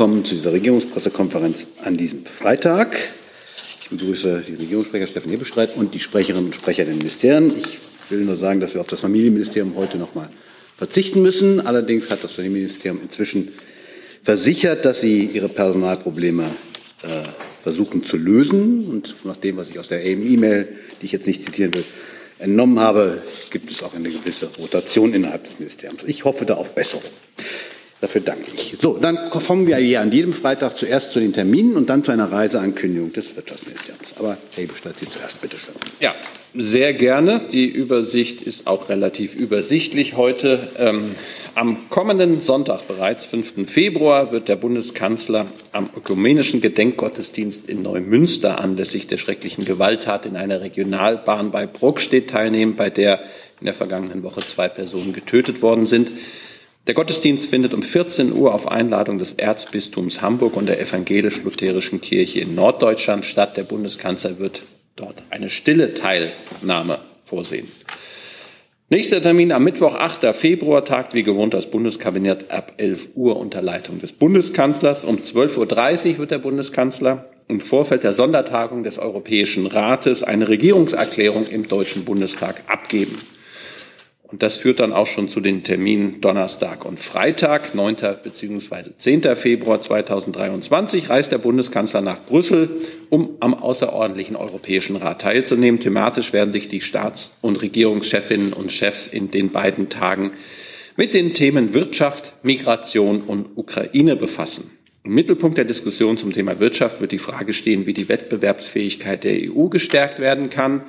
willkommen zu dieser Regierungspressekonferenz an diesem Freitag. Ich begrüße die Regierungssprecher Steffen Hebestreit und die Sprecherinnen und Sprecher der Ministerien. Ich will nur sagen, dass wir auf das Familienministerium heute noch mal verzichten müssen. Allerdings hat das Familienministerium inzwischen versichert, dass sie ihre Personalprobleme äh, versuchen zu lösen. Und nach dem, was ich aus der E-Mail, die ich jetzt nicht zitieren will, entnommen habe, gibt es auch eine gewisse Rotation innerhalb des Ministeriums. Ich hoffe da auf Besserung. Dafür danke ich. So, dann kommen wir hier an jedem Freitag zuerst zu den Terminen und dann zu einer Reiseankündigung des Wirtschaftsministeriums. Aber Herr Bestellt Sie zuerst, bitte schön. Ja, sehr gerne. Die Übersicht ist auch relativ übersichtlich heute. Ähm, am kommenden Sonntag, bereits 5. Februar, wird der Bundeskanzler am ökumenischen Gedenkgottesdienst in Neumünster anlässlich der schrecklichen Gewalttat in einer Regionalbahn bei Bruckstedt teilnehmen, bei der in der vergangenen Woche zwei Personen getötet worden sind. Der Gottesdienst findet um 14 Uhr auf Einladung des Erzbistums Hamburg und der evangelisch-lutherischen Kirche in Norddeutschland statt. Der Bundeskanzler wird dort eine stille Teilnahme vorsehen. Nächster Termin am Mittwoch, 8. Februar, tagt wie gewohnt das Bundeskabinett ab 11 Uhr unter Leitung des Bundeskanzlers. Um 12.30 Uhr wird der Bundeskanzler im Vorfeld der Sondertagung des Europäischen Rates eine Regierungserklärung im Deutschen Bundestag abgeben. Und das führt dann auch schon zu den Terminen Donnerstag und Freitag, 9. bzw. 10. Februar 2023, reist der Bundeskanzler nach Brüssel, um am außerordentlichen Europäischen Rat teilzunehmen. Thematisch werden sich die Staats- und Regierungschefinnen und Chefs in den beiden Tagen mit den Themen Wirtschaft, Migration und Ukraine befassen. Im Mittelpunkt der Diskussion zum Thema Wirtschaft wird die Frage stehen, wie die Wettbewerbsfähigkeit der EU gestärkt werden kann.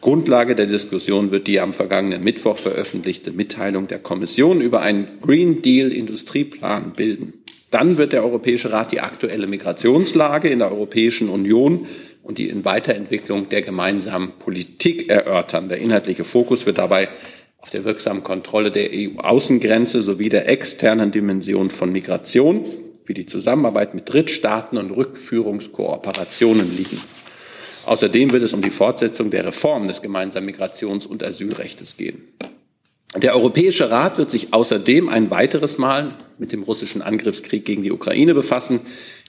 Grundlage der Diskussion wird die am vergangenen Mittwoch veröffentlichte Mitteilung der Kommission über einen Green Deal Industrieplan bilden. Dann wird der Europäische Rat die aktuelle Migrationslage in der Europäischen Union und die in Weiterentwicklung der gemeinsamen Politik erörtern. Der inhaltliche Fokus wird dabei auf der wirksamen Kontrolle der EU-Außengrenze sowie der externen Dimension von Migration wie die Zusammenarbeit mit Drittstaaten und Rückführungskooperationen liegen. Außerdem wird es um die Fortsetzung der Reform des gemeinsamen Migrations- und Asylrechts gehen. Der Europäische Rat wird sich außerdem ein weiteres Mal mit dem russischen Angriffskrieg gegen die Ukraine befassen.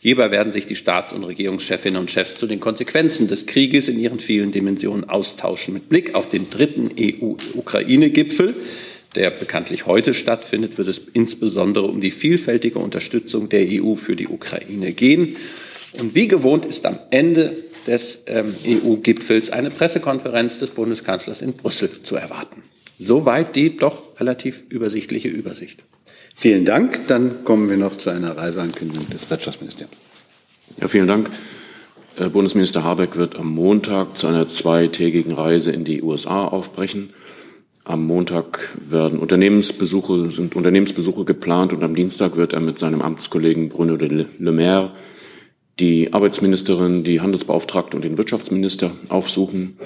Hierbei werden sich die Staats- und Regierungschefinnen und Chefs zu den Konsequenzen des Krieges in ihren vielen Dimensionen austauschen. Mit Blick auf den dritten EU-Ukraine-Gipfel, der bekanntlich heute stattfindet, wird es insbesondere um die vielfältige Unterstützung der EU für die Ukraine gehen. Und wie gewohnt ist am Ende des ähm, EU-Gipfels eine Pressekonferenz des Bundeskanzlers in Brüssel zu erwarten. Soweit die doch relativ übersichtliche Übersicht. Vielen Dank. Dann kommen wir noch zu einer Reiseankündigung des Wirtschaftsministeriums. Ja, vielen Dank. Äh, Bundesminister Habeck wird am Montag zu einer zweitägigen Reise in die USA aufbrechen. Am Montag werden Unternehmensbesuche, sind Unternehmensbesuche geplant und am Dienstag wird er mit seinem Amtskollegen Bruno de Le Maire die Arbeitsministerin, die Handelsbeauftragte und den Wirtschaftsminister aufsuchen.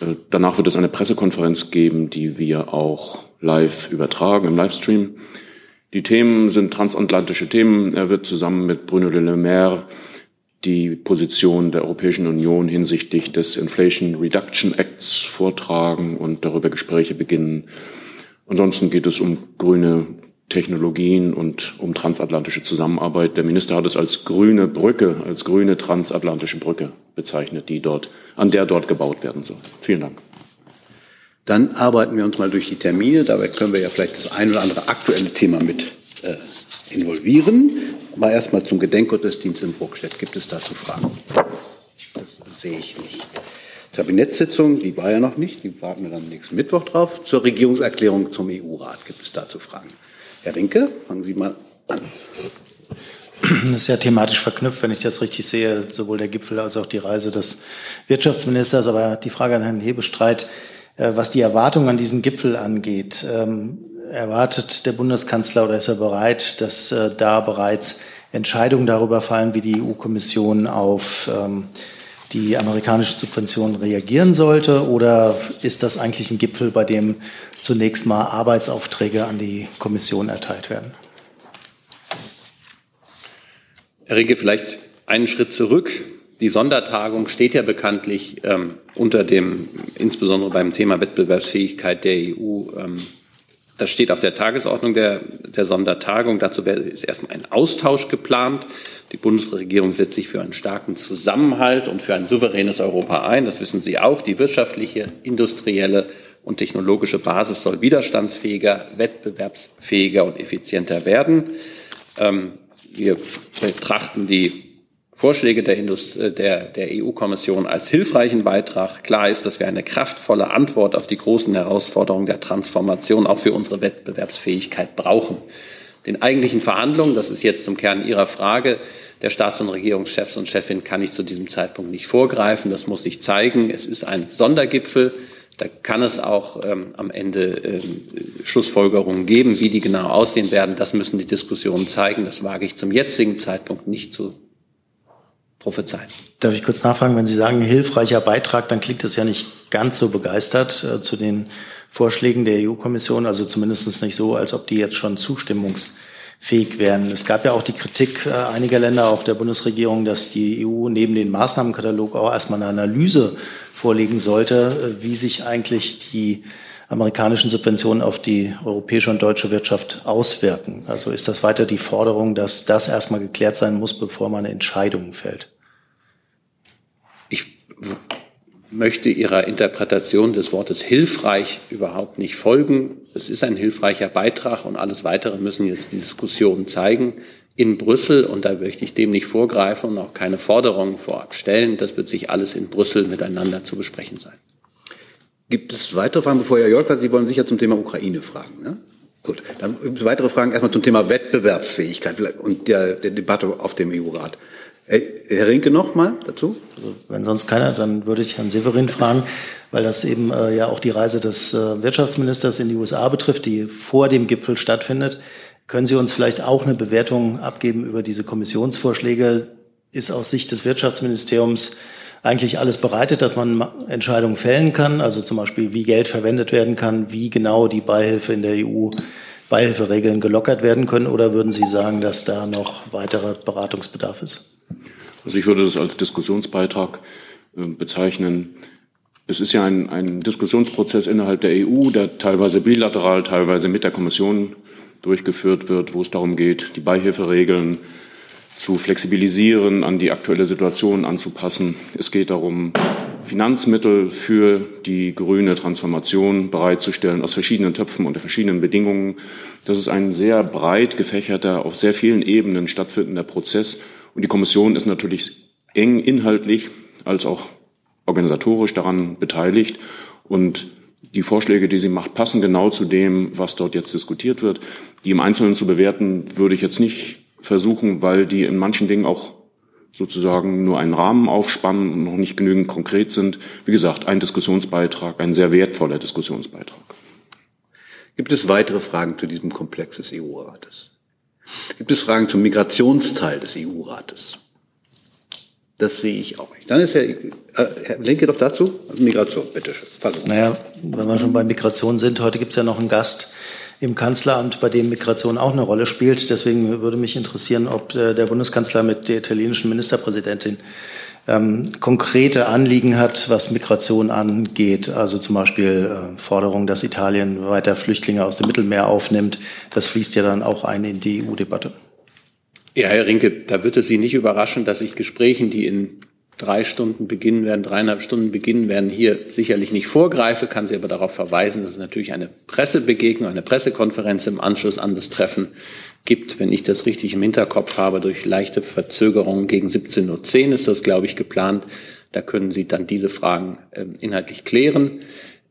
Äh, danach wird es eine Pressekonferenz geben, die wir auch live übertragen im Livestream. Die Themen sind transatlantische Themen. Er wird zusammen mit Bruno de Le Maire die Position der Europäischen Union hinsichtlich des Inflation Reduction Acts vortragen und darüber Gespräche beginnen. Ansonsten geht es um grüne Technologien und um transatlantische Zusammenarbeit. Der Minister hat es als grüne Brücke, als grüne transatlantische Brücke bezeichnet, die dort, an der dort gebaut werden soll. Vielen Dank. Dann arbeiten wir uns mal durch die Termine. Dabei können wir ja vielleicht das ein oder andere aktuelle Thema mit äh, involvieren. Aber erstmal zum Gedenkgottesdienst in Bruckstedt. Gibt es dazu Fragen? Das sehe ich nicht. Kabinettssitzung, die war ja noch nicht, die warten wir dann nächsten Mittwoch drauf. Zur Regierungserklärung zum EU-Rat gibt es dazu Fragen. Herr Rinke, fangen Sie mal an. Das ist ja thematisch verknüpft, wenn ich das richtig sehe, sowohl der Gipfel als auch die Reise des Wirtschaftsministers. Aber die Frage an Herrn Hebestreit, äh, was die Erwartungen an diesen Gipfel angeht, ähm, erwartet der Bundeskanzler oder ist er bereit, dass äh, da bereits Entscheidungen darüber fallen, wie die EU-Kommission auf ähm, die amerikanische Subvention reagieren sollte? Oder ist das eigentlich ein Gipfel, bei dem zunächst mal Arbeitsaufträge an die Kommission erteilt werden? Herr Rinke, vielleicht einen Schritt zurück. Die Sondertagung steht ja bekanntlich ähm, unter dem, insbesondere beim Thema Wettbewerbsfähigkeit der EU, ähm, Das steht auf der Tagesordnung der, der Sondertagung. Dazu ist erstmal ein Austausch geplant. Die Bundesregierung setzt sich für einen starken Zusammenhalt und für ein souveränes Europa ein. Das wissen Sie auch. Die wirtschaftliche, industrielle und technologische Basis soll widerstandsfähiger, wettbewerbsfähiger und effizienter werden. Ähm, wir betrachten die Vorschläge der, äh, der, der EU-Kommission als hilfreichen Beitrag. Klar ist, dass wir eine kraftvolle Antwort auf die großen Herausforderungen der Transformation auch für unsere Wettbewerbsfähigkeit brauchen. Den eigentlichen Verhandlungen, das ist jetzt zum Kern Ihrer Frage, der Staats- und Regierungschefs und Chefin kann ich zu diesem Zeitpunkt nicht vorgreifen. Das muss sich zeigen. Es ist ein Sondergipfel. Da kann es auch ähm, am Ende ähm, Schlussfolgerungen geben, wie die genau aussehen werden. Das müssen die Diskussionen zeigen. Das wage ich zum jetzigen Zeitpunkt nicht zu prophezeien. Darf ich kurz nachfragen, wenn Sie sagen hilfreicher Beitrag, dann klingt es ja nicht ganz so begeistert äh, zu den Vorschlägen der EU-Kommission, also zumindest nicht so, als ob die jetzt schon zustimmungsfähig wären. Es gab ja auch die Kritik äh, einiger Länder, auch der Bundesregierung, dass die EU neben den Maßnahmenkatalog auch erstmal eine Analyse vorlegen sollte, äh, wie sich eigentlich die amerikanischen Subventionen auf die europäische und deutsche Wirtschaft auswirken. Also ist das weiter die Forderung, dass das erstmal geklärt sein muss, bevor man Entscheidungen fällt? Ich möchte Ihrer Interpretation des Wortes hilfreich überhaupt nicht folgen. Es ist ein hilfreicher Beitrag und alles Weitere müssen jetzt die Diskussionen zeigen in Brüssel. Und da möchte ich dem nicht vorgreifen und auch keine Forderungen vorab stellen. Das wird sich alles in Brüssel miteinander zu besprechen sein. Gibt es weitere Fragen, bevor Herr Jolka, Sie wollen sicher zum Thema Ukraine fragen, ne? Gut, dann gibt es weitere Fragen erstmal zum Thema Wettbewerbsfähigkeit und der, der Debatte auf dem EU-Rat. Herr Rinke noch mal dazu? Also, wenn sonst keiner, dann würde ich Herrn Severin fragen, weil das eben äh, ja auch die Reise des äh, Wirtschaftsministers in die USA betrifft, die vor dem Gipfel stattfindet. Können Sie uns vielleicht auch eine Bewertung abgeben über diese Kommissionsvorschläge? Ist aus Sicht des Wirtschaftsministeriums eigentlich alles bereitet, dass man Entscheidungen fällen kann, also zum Beispiel, wie Geld verwendet werden kann, wie genau die Beihilfe in der EU, Beihilferegeln gelockert werden können, oder würden Sie sagen, dass da noch weiterer Beratungsbedarf ist? Also ich würde das als Diskussionsbeitrag äh, bezeichnen. Es ist ja ein, ein Diskussionsprozess innerhalb der EU, der teilweise bilateral, teilweise mit der Kommission durchgeführt wird, wo es darum geht, die Beihilferegeln zu flexibilisieren, an die aktuelle Situation anzupassen. Es geht darum, Finanzmittel für die grüne Transformation bereitzustellen aus verschiedenen Töpfen unter verschiedenen Bedingungen. Das ist ein sehr breit gefächerter, auf sehr vielen Ebenen stattfindender Prozess. Und die Kommission ist natürlich eng inhaltlich als auch organisatorisch daran beteiligt. Und die Vorschläge, die sie macht, passen genau zu dem, was dort jetzt diskutiert wird. Die im Einzelnen zu bewerten, würde ich jetzt nicht versuchen, weil die in manchen Dingen auch sozusagen nur einen Rahmen aufspannen und noch nicht genügend konkret sind. Wie gesagt, ein Diskussionsbeitrag, ein sehr wertvoller Diskussionsbeitrag. Gibt es weitere Fragen zu diesem Komplex des EU-Rates? Gibt es Fragen zum Migrationsteil des EU-Rates? Das sehe ich auch nicht. Dann ist Herr, äh, Herr Linke doch dazu. Also Migration, bitteschön. Versuch. Naja, wenn wir schon bei Migration sind, heute gibt es ja noch einen Gast im Kanzleramt, bei dem Migration auch eine Rolle spielt. Deswegen würde mich interessieren, ob äh, der Bundeskanzler mit der italienischen Ministerpräsidentin ähm, konkrete Anliegen hat, was Migration angeht. Also zum Beispiel äh, Forderung, dass Italien weiter Flüchtlinge aus dem Mittelmeer aufnimmt. Das fließt ja dann auch ein in die EU-Debatte. Ja, Herr Rinke, da wird es Sie nicht überraschen, dass ich Gesprächen, die in drei Stunden beginnen werden, dreieinhalb Stunden beginnen werden, hier sicherlich nicht vorgreife, kann Sie aber darauf verweisen, dass es natürlich eine Pressebegegnung, eine Pressekonferenz im Anschluss an das Treffen gibt. Wenn ich das richtig im Hinterkopf habe, durch leichte Verzögerungen gegen 17.10 Uhr ist das, glaube ich, geplant. Da können Sie dann diese Fragen äh, inhaltlich klären.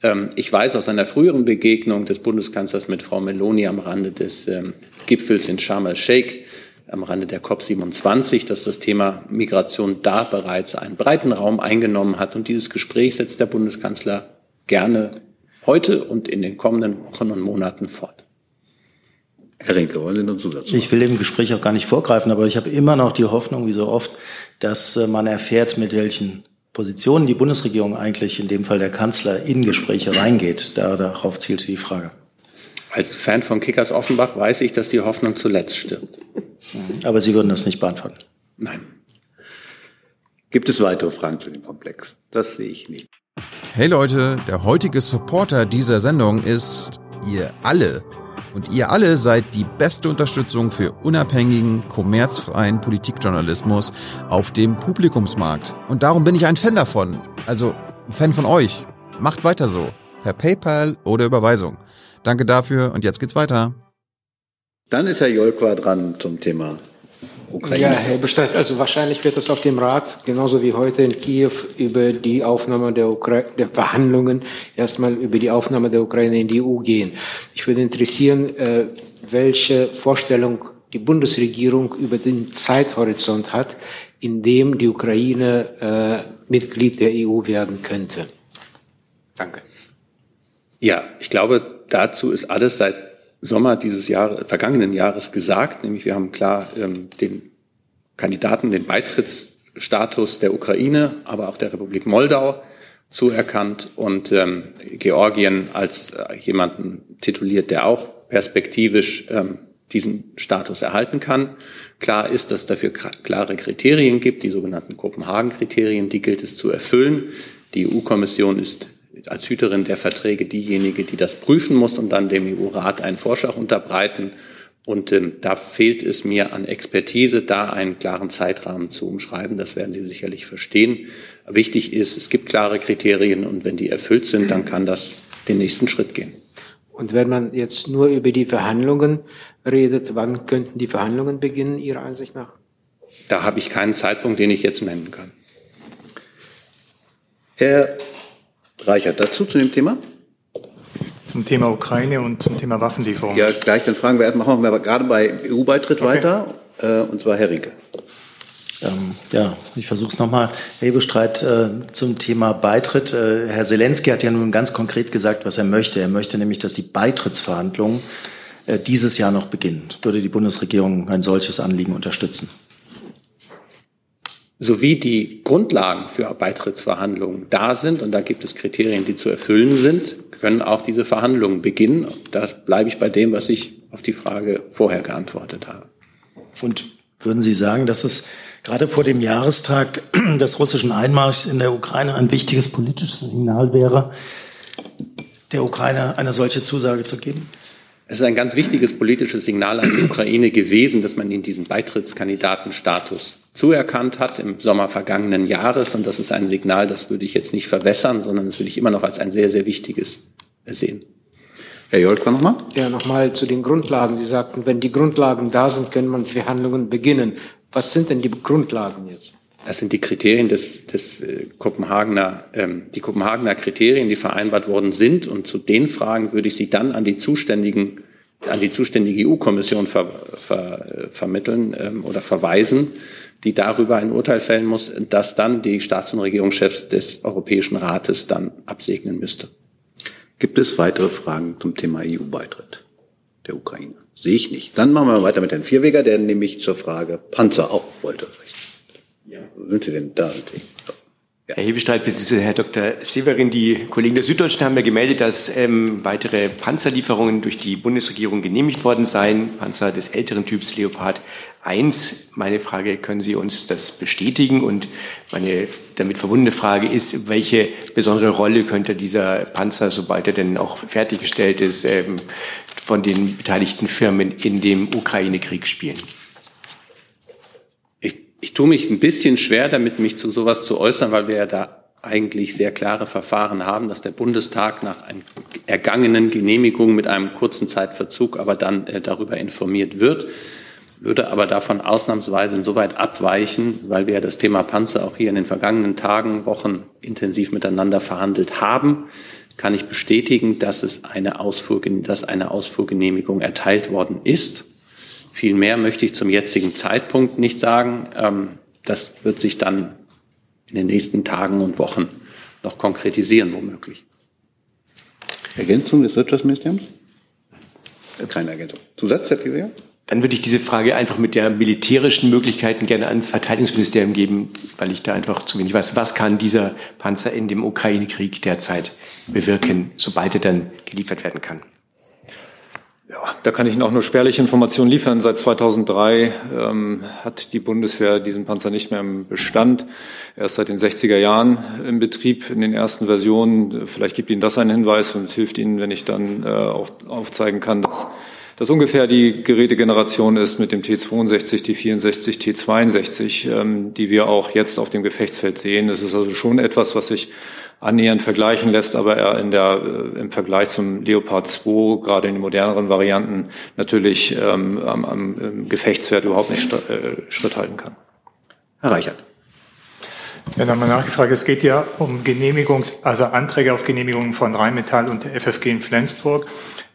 Ähm, ich weiß aus einer früheren Begegnung des Bundeskanzlers mit Frau Meloni am Rande des ähm, Gipfels in Sharm el-Sheikh, am Rande der COP27, dass das Thema Migration da bereits einen breiten Raum eingenommen hat. Und dieses Gespräch setzt der Bundeskanzler gerne heute und in den kommenden Wochen und Monaten fort. Herr Rinke, wollen Sie noch Zusatz? Ich will dem Gespräch auch gar nicht vorgreifen, aber ich habe immer noch die Hoffnung, wie so oft, dass äh, man erfährt, mit welchen Positionen die Bundesregierung eigentlich, in dem Fall der Kanzler, in Gespräche reingeht. Da, darauf zielte die Frage. Als Fan von Kickers Offenbach weiß ich, dass die Hoffnung zuletzt stirbt. Aber Sie würden das nicht beantworten? Nein. Gibt es weitere Fragen zu dem Komplex? Das sehe ich nicht. Hey Leute, der heutige Supporter dieser Sendung ist ihr alle und ihr alle seid die beste Unterstützung für unabhängigen, kommerzfreien Politikjournalismus auf dem Publikumsmarkt. Und darum bin ich ein Fan davon. Also ein Fan von euch. Macht weiter so. Per PayPal oder Überweisung. Danke dafür und jetzt geht's weiter. Dann ist Herr Jolkwa dran zum Thema Ukraine. Ja, Herr Bestreit, also wahrscheinlich wird es auf dem Rat, genauso wie heute in Kiew, über die Aufnahme der, Ukra der Verhandlungen erstmal über die Aufnahme der Ukraine in die EU gehen. Ich würde interessieren, äh, welche Vorstellung die Bundesregierung über den Zeithorizont hat, in dem die Ukraine äh, Mitglied der EU werden könnte. Danke. Ja, ich glaube, dazu ist alles seit Sommer dieses Jahres, vergangenen Jahres gesagt, nämlich wir haben klar ähm, den Kandidaten den Beitrittsstatus der Ukraine, aber auch der Republik Moldau zuerkannt und ähm, Georgien als äh, jemanden tituliert, der auch perspektivisch ähm, diesen Status erhalten kann. Klar ist, dass dafür klare Kriterien gibt, die sogenannten Kopenhagen-Kriterien, die gilt es zu erfüllen. Die EU-Kommission ist als Hüterin der Verträge diejenige, die das prüfen muss und dann dem EU-Rat einen Vorschlag unterbreiten. Und ähm, da fehlt es mir an Expertise, da einen klaren Zeitrahmen zu umschreiben. Das werden Sie sicherlich verstehen. Wichtig ist, es gibt klare Kriterien und wenn die erfüllt sind, dann kann das den nächsten Schritt gehen. Und wenn man jetzt nur über die Verhandlungen redet, wann könnten die Verhandlungen beginnen, Ihrer Ansicht nach? Da habe ich keinen Zeitpunkt, den ich jetzt nennen kann. Herr Reichert, dazu zu dem Thema? Zum Thema Ukraine und zum Thema Waffenlieferung. Ja, gleich, dann fragen wir erstmal, machen wir aber gerade bei EU-Beitritt okay. weiter, äh, und zwar Herr Rinke. Ähm, ja, ich versuche es nochmal. Herr Hebestreit, äh, zum Thema Beitritt. Äh, Herr Zelensky hat ja nun ganz konkret gesagt, was er möchte. Er möchte nämlich, dass die Beitrittsverhandlungen äh, dieses Jahr noch beginnen. Würde die Bundesregierung ein solches Anliegen unterstützen? Sowie die Grundlagen für Beitrittsverhandlungen da sind, und da gibt es Kriterien, die zu erfüllen sind, können auch diese Verhandlungen beginnen. Das bleibe ich bei dem, was ich auf die Frage vorher geantwortet habe. Und würden Sie sagen, dass es gerade vor dem Jahrestag des russischen Einmarschs in der Ukraine ein wichtiges politisches Signal wäre, der Ukraine eine solche Zusage zu geben? Es ist ein ganz wichtiges politisches Signal an die Ukraine gewesen, dass man ihnen diesen Beitrittskandidatenstatus zuerkannt hat im Sommer vergangenen Jahres. Und das ist ein Signal, das würde ich jetzt nicht verwässern, sondern das würde ich immer noch als ein sehr, sehr wichtiges sehen. Herr Jolka nochmal? Ja, nochmal zu den Grundlagen. Sie sagten, wenn die Grundlagen da sind, können man die Verhandlungen beginnen. Was sind denn die Grundlagen jetzt? Das sind die Kriterien des, des äh, Kopenhagener, ähm, die Kopenhagener Kriterien, die vereinbart worden sind. Und zu den Fragen würde ich Sie dann an die zuständigen, an die zuständige EU-Kommission ver, ver, vermitteln ähm, oder verweisen die darüber ein Urteil fällen muss, das dann die Staats- und Regierungschefs des Europäischen Rates dann absegnen müsste. Gibt es weitere Fragen zum Thema EU-Beitritt der Ukraine? Sehe ich nicht. Dann machen wir weiter mit Herrn Vierweger, der nämlich zur Frage Panzer auch wollte. Ja. Wo sind Sie denn da? Ja. Herr Hebestreit bzw. Herr Dr. Severin, die Kollegen der Süddeutschen haben ja gemeldet, dass ähm, weitere Panzerlieferungen durch die Bundesregierung genehmigt worden seien. Panzer des älteren Typs Leopard 1. Meine Frage, können Sie uns das bestätigen? Und meine damit verbundene Frage ist, welche besondere Rolle könnte dieser Panzer, sobald er denn auch fertiggestellt ist, ähm, von den beteiligten Firmen in dem Ukraine-Krieg spielen? Ich tue mich ein bisschen schwer damit, mich zu sowas zu äußern, weil wir ja da eigentlich sehr klare Verfahren haben, dass der Bundestag nach einer ergangenen Genehmigung mit einem kurzen Zeitverzug aber dann äh, darüber informiert wird, würde aber davon ausnahmsweise insoweit abweichen, weil wir ja das Thema Panzer auch hier in den vergangenen Tagen, Wochen intensiv miteinander verhandelt haben, kann ich bestätigen, dass es eine Ausfuhr, dass eine Ausfuhrgenehmigung erteilt worden ist. Viel mehr möchte ich zum jetzigen Zeitpunkt nicht sagen. Ähm, das wird sich dann in den nächsten Tagen und Wochen noch konkretisieren, womöglich. Ergänzung des Wirtschaftsministeriums? Keine Ergänzung. Zusatz, Herr Fivier? Dann würde ich diese Frage einfach mit der militärischen Möglichkeiten gerne ans Verteidigungsministerium geben, weil ich da einfach zu wenig weiß. Was kann dieser Panzer in dem Ukraine-Krieg derzeit bewirken, sobald er dann geliefert werden kann? Ja, da kann ich Ihnen auch nur spärliche Informationen liefern. Seit 2003 ähm, hat die Bundeswehr diesen Panzer nicht mehr im Bestand. Er ist seit den 60er Jahren im Betrieb in den ersten Versionen. Vielleicht gibt Ihnen das einen Hinweis und es hilft Ihnen, wenn ich dann äh, auch aufzeigen kann, dass das ungefähr die Gerätegeneration ist mit dem T62, T64, T62, ähm, die wir auch jetzt auf dem Gefechtsfeld sehen. Es ist also schon etwas, was sich annähernd vergleichen lässt, aber er in der, äh, im Vergleich zum Leopard 2, gerade in den moderneren Varianten, natürlich ähm, am, am Gefechtswert überhaupt nicht äh, Schritt halten kann. Herr Reichert. Ja, nochmal nachgefragt. Es geht ja um Genehmigungs-, also Anträge auf Genehmigung von Rheinmetall und der FFG in Flensburg.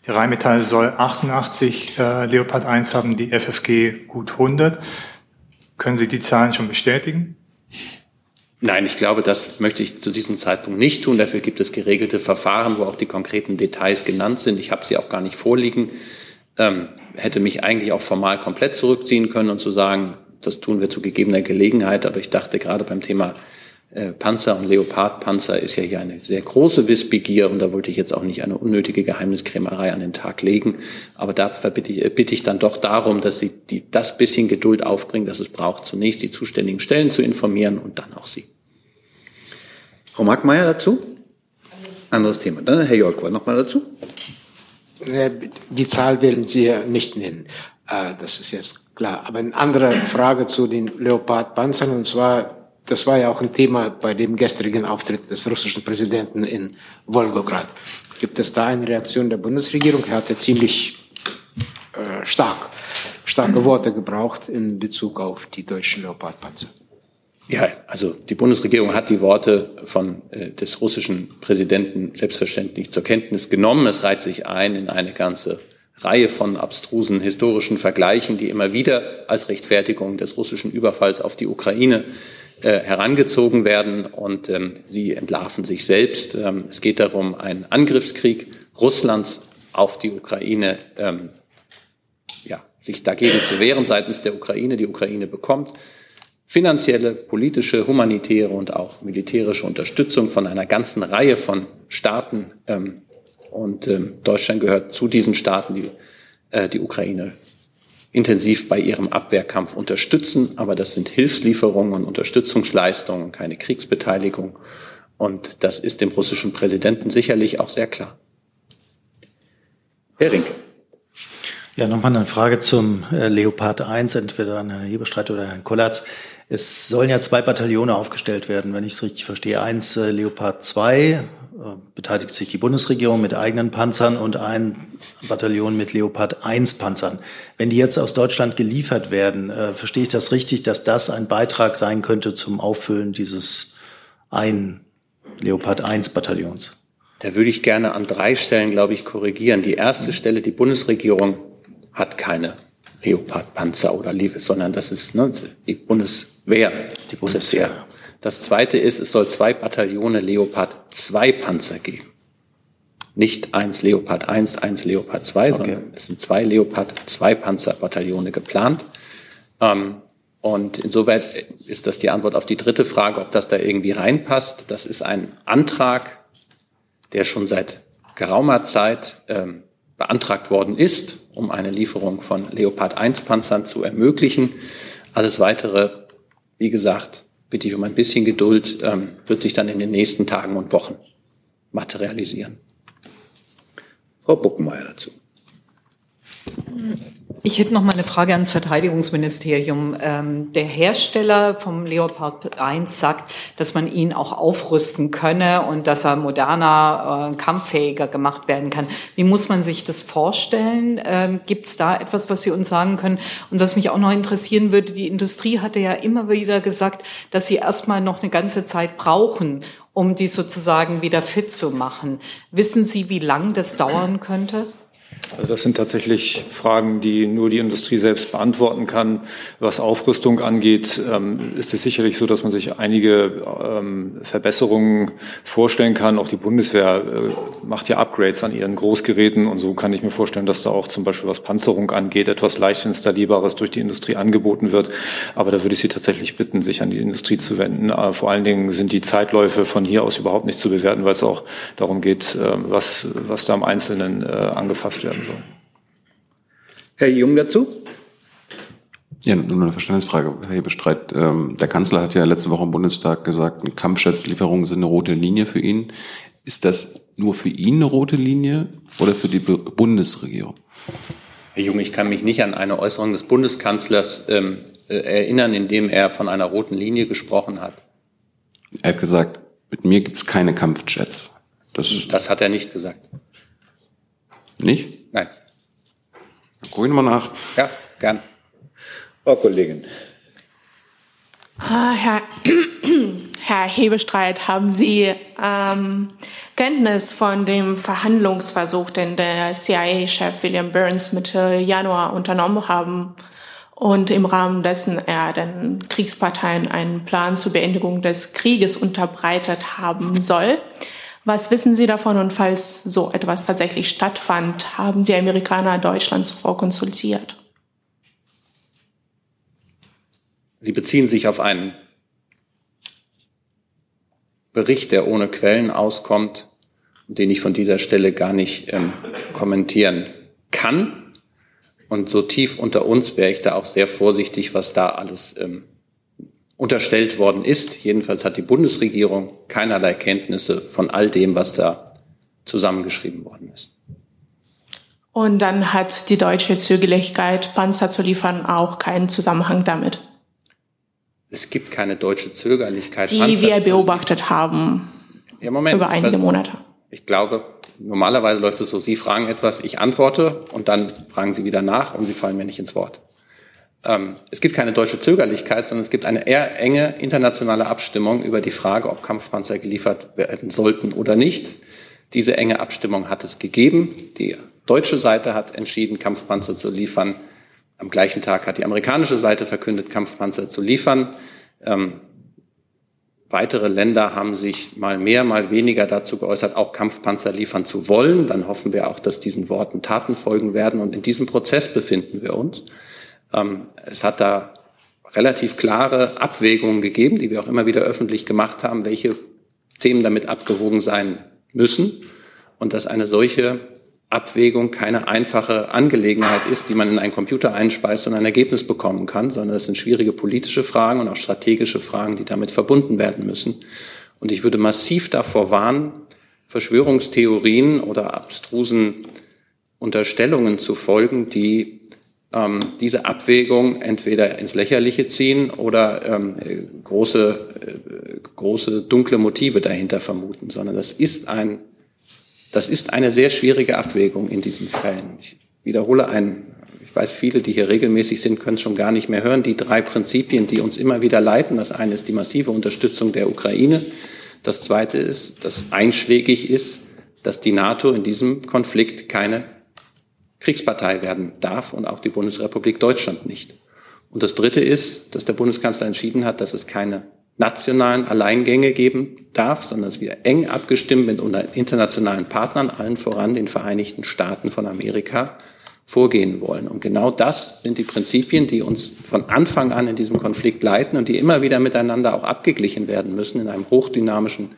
Die Rheinmetall soll 88 äh, Leopard 1 haben, die FFG gut 100. Können Sie die Zahlen schon bestätigen? Nein, ich glaube, das möchte ich zu diesem Zeitpunkt nicht tun. Dafür gibt es geregelte Verfahren, wo auch die konkreten Details genannt sind. Ich habe sie auch gar nicht vorliegen. Ähm, hätte mich eigentlich auch formal komplett zurückziehen können und zu sagen, das tun wir zu gegebener Gelegenheit. Aber ich dachte gerade beim Thema äh, Panzer und Leopardpanzer ist ja hier eine sehr große Wissbegier und da wollte ich jetzt auch nicht eine unnötige Geheimniskrämerei an den Tag legen. Aber da bitte ich, bitte ich dann doch darum, dass Sie die, das bisschen Geduld aufbringen, dass es braucht, zunächst die zuständigen Stellen zu informieren und dann auch Sie. Frau Markmeier dazu? Anderes Thema. Dann Herr Jolkwa noch mal dazu. Die Zahl werden Sie ja nicht nennen. Äh, das ist jetzt klar. Aber eine andere Frage zu den Leopard-Panzern und zwar das war ja auch ein Thema bei dem gestrigen Auftritt des russischen Präsidenten in Wolgograd. Gibt es da eine Reaktion der Bundesregierung? Er hatte ziemlich äh, stark, starke Worte gebraucht in Bezug auf die deutschen Leopardpanzer. Ja, also die Bundesregierung hat die Worte von äh, des russischen Präsidenten selbstverständlich zur Kenntnis genommen. Es reiht sich ein in eine ganze Reihe von abstrusen historischen Vergleichen, die immer wieder als Rechtfertigung des russischen Überfalls auf die Ukraine äh, herangezogen werden und ähm, sie entlarven sich selbst. Ähm, es geht darum, einen Angriffskrieg Russlands auf die Ukraine, ähm, ja, sich dagegen zu wehren seitens der Ukraine. Die Ukraine bekommt finanzielle, politische, humanitäre und auch militärische Unterstützung von einer ganzen Reihe von Staaten. Ähm, und ähm, Deutschland gehört zu diesen Staaten, die äh, die Ukraine intensiv bei ihrem Abwehrkampf unterstützen. Aber das sind Hilfslieferungen und Unterstützungsleistungen, keine Kriegsbeteiligung. Und das ist dem russischen Präsidenten sicherlich auch sehr klar. Herr Rinke. Ja, nochmal eine Frage zum äh, Leopard 1, entweder an Herrn Hebestreit oder Herrn Kollatz. Es sollen ja zwei Bataillone aufgestellt werden, wenn ich es richtig verstehe. Eins äh, Leopard 2, äh, beteiligt sich die Bundesregierung mit eigenen Panzern und ein Bataillon mit Leopard 1 Panzern. Wenn die jetzt aus Deutschland geliefert werden, äh, verstehe ich das richtig, dass das ein Beitrag sein könnte zum Auffüllen dieses ein Leopard 1 Bataillons? Da würde ich gerne an drei Stellen, glaube ich, korrigieren. Die erste Stelle, die Bundesregierung hat keine Leopard-Panzer oder Liebe, sondern das ist ne, die Bundeswehr. Die Bundeswehr. Das zweite ist, es soll zwei Bataillone Leopard 2 Panzer geben. Nicht eins Leopard 1, eins Leopard 2, okay. sondern es sind zwei Leopard 2 Panzerbataillone geplant. Ähm, und insoweit ist das die Antwort auf die dritte Frage, ob das da irgendwie reinpasst. Das ist ein Antrag, der schon seit geraumer Zeit ähm, beantragt worden ist, um eine Lieferung von Leopard 1 Panzern zu ermöglichen. Alles weitere, wie gesagt, bitte ich um ein bisschen Geduld, ähm, wird sich dann in den nächsten Tagen und Wochen materialisieren. Frau Buckenmeier dazu. Ich hätte noch mal eine Frage ans Verteidigungsministerium. Ähm, der Hersteller vom Leopard 1 sagt, dass man ihn auch aufrüsten könne und dass er moderner, äh, kampffähiger gemacht werden kann. Wie muss man sich das vorstellen? Ähm, Gibt es da etwas, was Sie uns sagen können? Und was mich auch noch interessieren würde, die Industrie hatte ja immer wieder gesagt, dass sie erstmal noch eine ganze Zeit brauchen, um die sozusagen wieder fit zu machen. Wissen Sie, wie lang das dauern könnte? Also das sind tatsächlich Fragen, die nur die Industrie selbst beantworten kann. Was Aufrüstung angeht, ähm, ist es sicherlich so, dass man sich einige ähm, Verbesserungen vorstellen kann. Auch die Bundeswehr äh, macht ja Upgrades an ihren Großgeräten und so kann ich mir vorstellen, dass da auch zum Beispiel was Panzerung angeht, etwas leicht installierbares durch die Industrie angeboten wird. Aber da würde ich Sie tatsächlich bitten, sich an die Industrie zu wenden. Äh, vor allen Dingen sind die Zeitläufe von hier aus überhaupt nicht zu bewerten, weil es auch darum geht, äh, was, was da im Einzelnen angefasst werden soll. Herr Jung dazu? Ja, nur eine Verständnisfrage, Herr Hebestreit. Ähm, der Kanzler hat ja letzte Woche im Bundestag gesagt, Kampfschätzlieferungen sind eine rote Linie für ihn. Ist das nur für ihn eine rote Linie oder für die Bundesregierung? Herr Jung, ich kann mich nicht an eine Äußerung des Bundeskanzlers ähm, äh, erinnern, in dem er von einer roten Linie gesprochen hat. Er hat gesagt, mit mir gibt es keine Kampfjets. Das, das hat er nicht gesagt. Nicht? Nein. Dann gucke ich nochmal nach. Ja, gern. Frau Kollegin. Ah, Herr, Herr Hebestreit, haben Sie ähm, Kenntnis von dem Verhandlungsversuch, den der CIA-Chef William Burns Mitte Januar unternommen haben und im Rahmen dessen er den Kriegsparteien einen Plan zur Beendigung des Krieges unterbreitet haben soll? Was wissen Sie davon und falls so etwas tatsächlich stattfand, haben die Amerikaner Deutschland zuvor konsultiert? Sie beziehen sich auf einen Bericht, der ohne Quellen auskommt, den ich von dieser Stelle gar nicht ähm, kommentieren kann. Und so tief unter uns wäre ich da auch sehr vorsichtig, was da alles ähm, unterstellt worden ist. Jedenfalls hat die Bundesregierung keinerlei Kenntnisse von all dem, was da zusammengeschrieben worden ist. Und dann hat die deutsche Zögerlichkeit, Panzer zu liefern, auch keinen Zusammenhang damit. Es gibt keine deutsche Zögerlichkeit. Die Panzer wir beobachtet haben ja, Moment, über einige Monate. Ich glaube, normalerweise läuft es so, Sie fragen etwas, ich antworte und dann fragen Sie wieder nach und Sie fallen mir nicht ins Wort. Ähm, es gibt keine deutsche Zögerlichkeit, sondern es gibt eine eher enge internationale Abstimmung über die Frage, ob Kampfpanzer geliefert werden sollten oder nicht. Diese enge Abstimmung hat es gegeben. Die deutsche Seite hat entschieden, Kampfpanzer zu liefern. Am gleichen Tag hat die amerikanische Seite verkündet, Kampfpanzer zu liefern. Ähm, weitere Länder haben sich mal mehr, mal weniger dazu geäußert, auch Kampfpanzer liefern zu wollen. Dann hoffen wir auch, dass diesen Worten Taten folgen werden. Und in diesem Prozess befinden wir uns. Ähm, es hat da relativ klare Abwägungen gegeben, die wir auch immer wieder öffentlich gemacht haben, welche Themen damit abgewogen sein müssen. Und dass eine solche Abwägung keine einfache Angelegenheit ist, die man in einen Computer einspeist und ein Ergebnis bekommen kann, sondern es sind schwierige politische Fragen und auch strategische Fragen, die damit verbunden werden müssen. Und ich würde massiv davor warnen, Verschwörungstheorien oder abstrusen Unterstellungen zu folgen, die ähm, diese Abwägung entweder ins Lächerliche ziehen oder ähm, große, äh, große dunkle Motive dahinter vermuten, sondern das ist ein das ist eine sehr schwierige Abwägung in diesen Fällen. Ich wiederhole einen, ich weiß, viele, die hier regelmäßig sind, können es schon gar nicht mehr hören. Die drei Prinzipien, die uns immer wieder leiten. Das eine ist die massive Unterstützung der Ukraine. Das zweite ist, dass einschlägig ist, dass die NATO in diesem Konflikt keine Kriegspartei werden darf und auch die Bundesrepublik Deutschland nicht. Und das Dritte ist, dass der Bundeskanzler entschieden hat, dass es keine nationalen Alleingänge geben darf, sondern dass wir eng abgestimmt mit unseren internationalen Partnern, allen voran den Vereinigten Staaten von Amerika, vorgehen wollen. Und genau das sind die Prinzipien, die uns von Anfang an in diesem Konflikt leiten und die immer wieder miteinander auch abgeglichen werden müssen in einem hochdynamischen,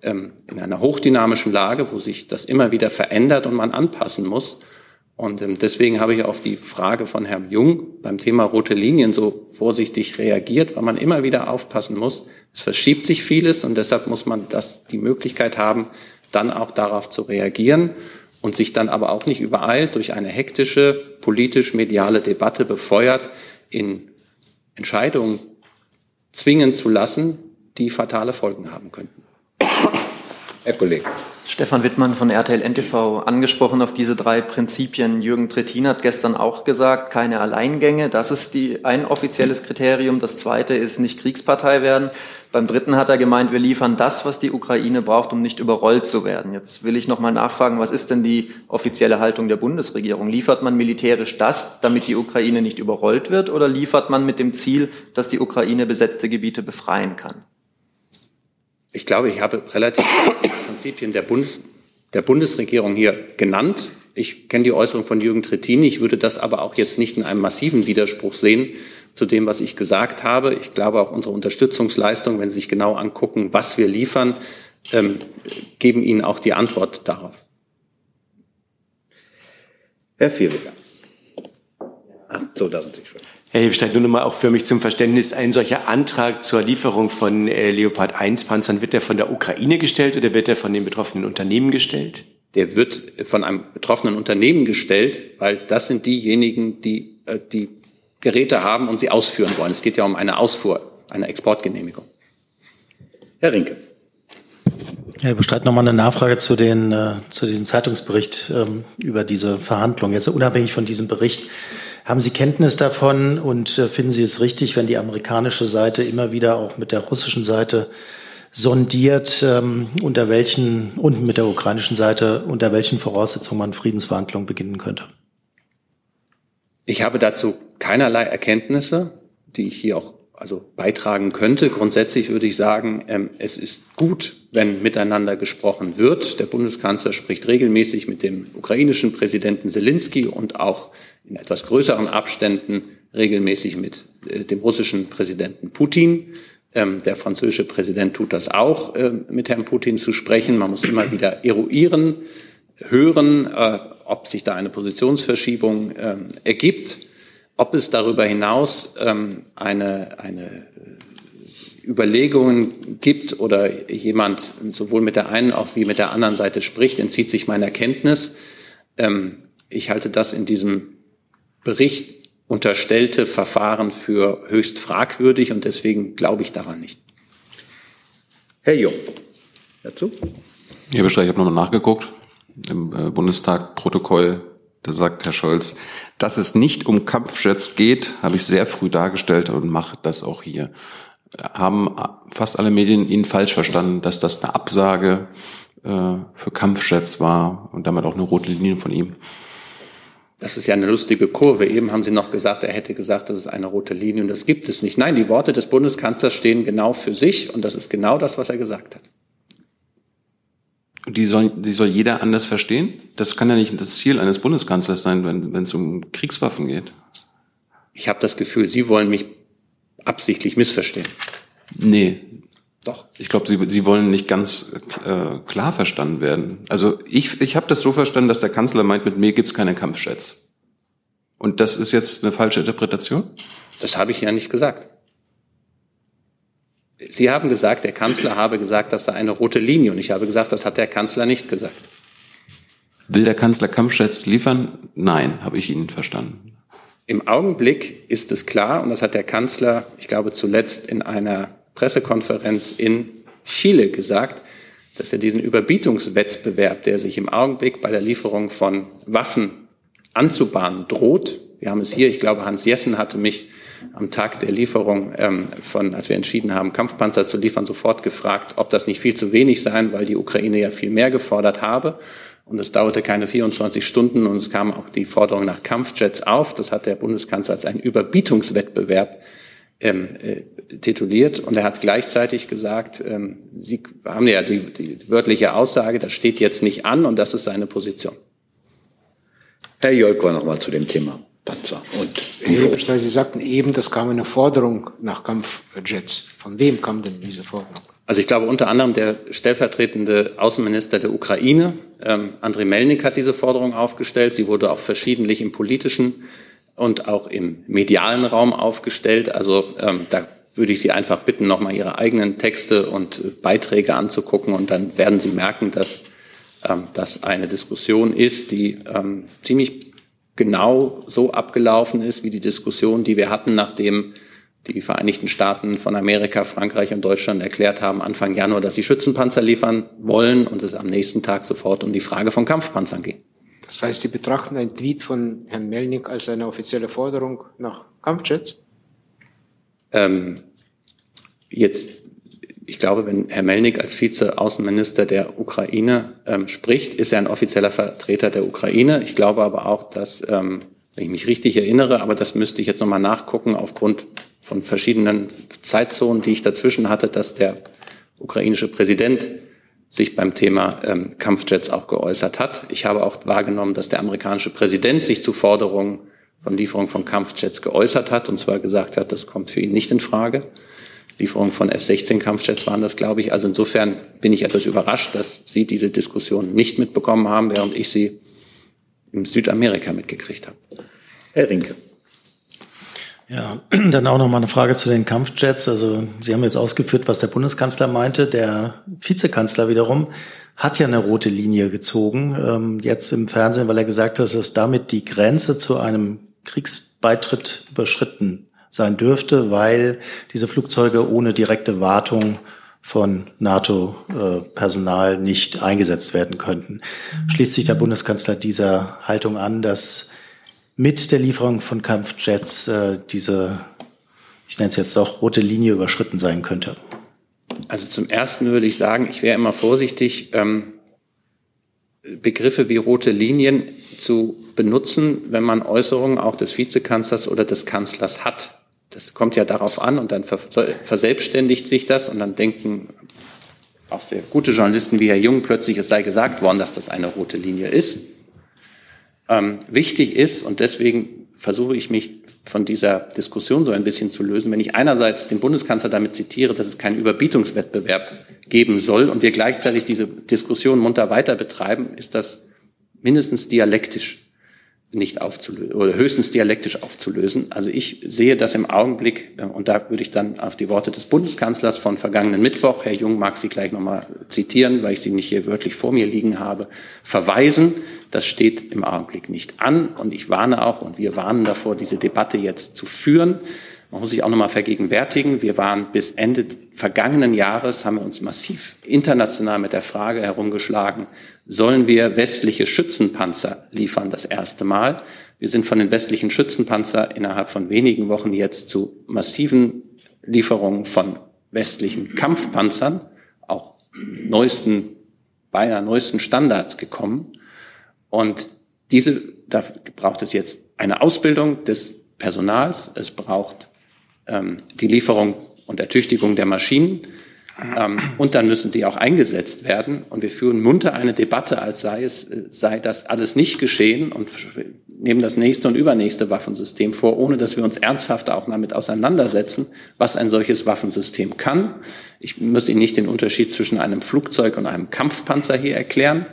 ähm, in einer hochdynamischen Lage, wo sich das immer wieder verändert und man anpassen muss. Und ähm, deswegen habe ich auf die Frage von Herrn Jung beim Thema rote Linien so vorsichtig reagiert, weil man immer wieder aufpassen muss. Es verschiebt sich vieles und deshalb muss man das, die Möglichkeit haben, dann auch darauf zu reagieren und sich dann aber auch nicht übereilt durch eine hektische politisch-mediale Debatte befeuert in Entscheidungen zwingen zu lassen, die fatale Folgen haben könnten. Herr Kollege. Stefan Wittmann von RTL NTV angesprochen auf diese drei Prinzipien. Jürgen Trittin hat gestern auch gesagt, keine Alleingänge. Das ist die, ein offizielles Kriterium. Das zweite ist nicht Kriegspartei werden. Beim dritten hat er gemeint, wir liefern das, was die Ukraine braucht, um nicht überrollt zu werden. Jetzt will ich noch mal nachfragen, was ist denn die offizielle Haltung der Bundesregierung? Liefert man militärisch das, damit die Ukraine nicht überrollt wird, oder liefert man mit dem Ziel, dass die Ukraine besetzte Gebiete befreien kann? Ich glaube, ich habe relativ Prinzipien der, Bundes, der Bundesregierung hier genannt. Ich kenne die Äußerung von Jürgen Trittin. Ich würde das aber auch jetzt nicht in einem massiven Widerspruch sehen zu dem, was ich gesagt habe. Ich glaube, auch unsere Unterstützungsleistung, wenn Sie sich genau angucken, was wir liefern, ähm, geben Ihnen auch die Antwort darauf. Herr Vierweger. Ach, so, da sind Sie schon. Herr Hebstein, nur nochmal auch für mich zum Verständnis, ein solcher Antrag zur Lieferung von äh, Leopard 1 Panzern, wird der von der Ukraine gestellt oder wird der von den betroffenen Unternehmen gestellt? Der wird von einem betroffenen Unternehmen gestellt, weil das sind diejenigen, die äh, die Geräte haben und sie ausführen wollen. Es geht ja um eine Ausfuhr, eine Exportgenehmigung. Herr Rinke. Ja, ich bestreite nochmal eine Nachfrage zu, den, äh, zu diesem Zeitungsbericht ähm, über diese Verhandlungen. Jetzt unabhängig von diesem Bericht, haben Sie Kenntnis davon und äh, finden Sie es richtig, wenn die amerikanische Seite immer wieder auch mit der russischen Seite sondiert, ähm, unter welchen und mit der ukrainischen Seite, unter welchen Voraussetzungen man Friedensverhandlungen beginnen könnte? Ich habe dazu keinerlei Erkenntnisse, die ich hier auch also beitragen könnte. Grundsätzlich würde ich sagen, ähm, es ist gut, wenn miteinander gesprochen wird. Der Bundeskanzler spricht regelmäßig mit dem ukrainischen Präsidenten Zelensky und auch in etwas größeren Abständen regelmäßig mit äh, dem russischen Präsidenten Putin. Ähm, der französische Präsident tut das auch, äh, mit Herrn Putin zu sprechen. Man muss immer wieder eruieren, hören, äh, ob sich da eine Positionsverschiebung ähm, ergibt. Ob es darüber hinaus ähm, eine, eine äh, Überlegungen gibt oder jemand sowohl mit der einen auch wie mit der anderen Seite spricht, entzieht sich meiner Kenntnis. Ähm, ich halte das in diesem Bericht unterstellte Verfahren für höchst fragwürdig und deswegen glaube ich daran nicht. Herr Jung, dazu? Herr Bescheid, ich habe nochmal nachgeguckt im äh, Bundestag-Protokoll da sagt Herr Scholz, dass es nicht um Kampfjets geht, habe ich sehr früh dargestellt und mache das auch hier. Haben fast alle Medien ihn falsch verstanden, dass das eine Absage äh, für Kampfjets war und damit auch eine rote Linie von ihm. Das ist ja eine lustige Kurve. Eben haben Sie noch gesagt, er hätte gesagt, das ist eine rote Linie und das gibt es nicht. Nein, die Worte des Bundeskanzlers stehen genau für sich und das ist genau das, was er gesagt hat. Die soll, die soll jeder anders verstehen? Das kann ja nicht das Ziel eines Bundeskanzlers sein, wenn, es um Kriegswaffen geht. Ich habe das Gefühl, Sie wollen mich absichtlich missverstehen. Nee. Doch. Ich glaube, Sie, Sie wollen nicht ganz äh, klar verstanden werden. Also ich, ich habe das so verstanden, dass der Kanzler meint, mit mir gibt's keine Kampfjets. Und das ist jetzt eine falsche Interpretation? Das habe ich ja nicht gesagt. Sie haben gesagt, der Kanzler habe gesagt, dass da eine rote Linie. Und ich habe gesagt, das hat der Kanzler nicht gesagt. Will der Kanzler Kampfjets liefern? Nein, habe ich Ihnen verstanden. Im Augenblick ist es klar, und das hat der Kanzler, ich glaube, zuletzt in einer Pressekonferenz in Chile gesagt, dass er diesen Überbietungswettbewerb, der sich im Augenblick bei der Lieferung von Waffen anzubahnen droht, wir haben es hier, ich glaube, Hans Jessen hatte mich am Tag der Lieferung ähm, von, als wir entschieden haben, Kampfpanzer zu liefern, sofort gefragt, ob das nicht viel zu wenig sein, weil die Ukraine ja viel mehr gefordert habe. Und es dauerte keine 24 Stunden und es kam auch die Forderung nach Kampfjets auf. Das hat der Bundeskanzler als einen Überbietungswettbewerb ähm, äh, tituliert. Und er hat gleichzeitig gesagt, ähm, Sie haben ja die, die wörtliche Aussage, das steht jetzt nicht an und das ist seine Position. Herr Jolko nochmal zu dem Thema. Panzer und Hilfe. Sie sagten eben, das kam eine Forderung nach Kampfjets. Von wem kam denn diese Forderung? Also ich glaube unter anderem der stellvertretende Außenminister der Ukraine, ähm, Andriy Melnik, hat diese Forderung aufgestellt. Sie wurde auch verschiedentlich im politischen und auch im medialen Raum aufgestellt. Also ähm, da würde ich Sie einfach bitten, nochmal Ihre eigenen Texte und Beiträge anzugucken und dann werden Sie merken, dass ähm, das eine Diskussion ist, die ähm, ziemlich genau so abgelaufen ist wie die Diskussion, die wir hatten, nachdem die Vereinigten Staaten von Amerika, Frankreich und Deutschland erklärt haben, Anfang Januar, dass sie Schützenpanzer liefern wollen und es am nächsten Tag sofort um die Frage von Kampfpanzern ging. Das heißt, Sie betrachten einen Tweet von Herrn Melnik als eine offizielle Forderung nach Kampfjets? Ähm, jetzt glaube, wenn Herr Melnik als Vize-Außenminister der Ukraine ähm, spricht, ist er ein offizieller Vertreter der Ukraine. Ich glaube aber auch, dass, ähm, wenn ich mich richtig erinnere, aber das müsste ich jetzt nochmal nachgucken, aufgrund von verschiedenen Zeitzonen, die ich dazwischen hatte, dass der ukrainische Präsident sich beim Thema ähm, Kampfjets auch geäußert hat. Ich habe auch wahrgenommen, dass der amerikanische Präsident sich zu Forderungen von Lieferung von Kampfjets geäußert hat und zwar gesagt hat, das kommt für ihn nicht in Frage. Lieferung von F-16-Kampfjets waren das, glaube ich. Also insofern bin ich etwas überrascht, dass Sie diese Diskussion nicht mitbekommen haben, während ich sie in Südamerika mitgekriegt habe. Herr Rinke. Ja, dann auch noch mal eine Frage zu den Kampfjets. Also Sie haben jetzt ausgeführt, was der Bundeskanzler meinte. Der Vizekanzler wiederum hat ja eine rote Linie gezogen, ähm, jetzt im Fernsehen, weil er gesagt hat, dass damit die Grenze zu einem Kriegsbeitritt überschritten sein dürfte, weil diese Flugzeuge ohne direkte Wartung von NATO-Personal nicht eingesetzt werden könnten. Schließt sich der Bundeskanzler dieser Haltung an, dass mit der Lieferung von Kampfjets äh, diese, ich nenne es jetzt doch, rote Linie überschritten sein könnte? Also zum Ersten würde ich sagen, ich wäre immer vorsichtig, ähm, Begriffe wie rote Linien zu benutzen, wenn man Äußerungen auch des Vizekanzlers oder des Kanzlers hat. Das kommt ja darauf an und dann verselbstständigt sich das und dann denken auch sehr gute Journalisten wie Herr Jung plötzlich, es sei gesagt worden, dass das eine rote Linie ist. Ähm, wichtig ist, und deswegen versuche ich mich von dieser Diskussion so ein bisschen zu lösen, wenn ich einerseits den Bundeskanzler damit zitiere, dass es keinen Überbietungswettbewerb geben soll und wir gleichzeitig diese Diskussion munter weiter betreiben, ist das mindestens dialektisch nicht aufzulösen oder höchstens dialektisch aufzulösen. Also ich sehe das im Augenblick, äh, und da würde ich dann auf die Worte des Bundeskanzlers von vergangenen Mittwoch, Herr Jung mag sie gleich nochmal zitieren, weil ich sie nicht hier wörtlich vor mir liegen habe, verweisen. Das steht im Augenblick nicht an und ich warne auch und wir warnen davor, diese Debatte jetzt zu führen. Man muss sich auch nochmal vergegenwärtigen, wir waren bis Ende vergangenen Jahres, haben wir uns massiv international mit der Frage herumgeschlagen, sollen wir westliche Schützenpanzer liefern, das erste Mal. Wir sind von den westlichen Schützenpanzer innerhalb von wenigen Wochen jetzt zu massiven Lieferungen von westlichen Kampfpanzern, auch neuesten, beinahe neuesten Standards gekommen. Und diese, da braucht es jetzt eine Ausbildung des Personals, es braucht die Lieferung und Ertüchtigung der Maschinen. Ähm, und dann müssen die auch eingesetzt werden. Und wir führen munter eine Debatte, als sei es, äh, sei das alles nicht geschehen und nehmen das nächste und übernächste Waffensystem vor, ohne dass wir uns ernsthaft auch damit auseinandersetzen, was ein solches Waffensystem kann. Ich muss Ihnen nicht den Unterschied zwischen einem Flugzeug und einem Kampfpanzer hier erklären.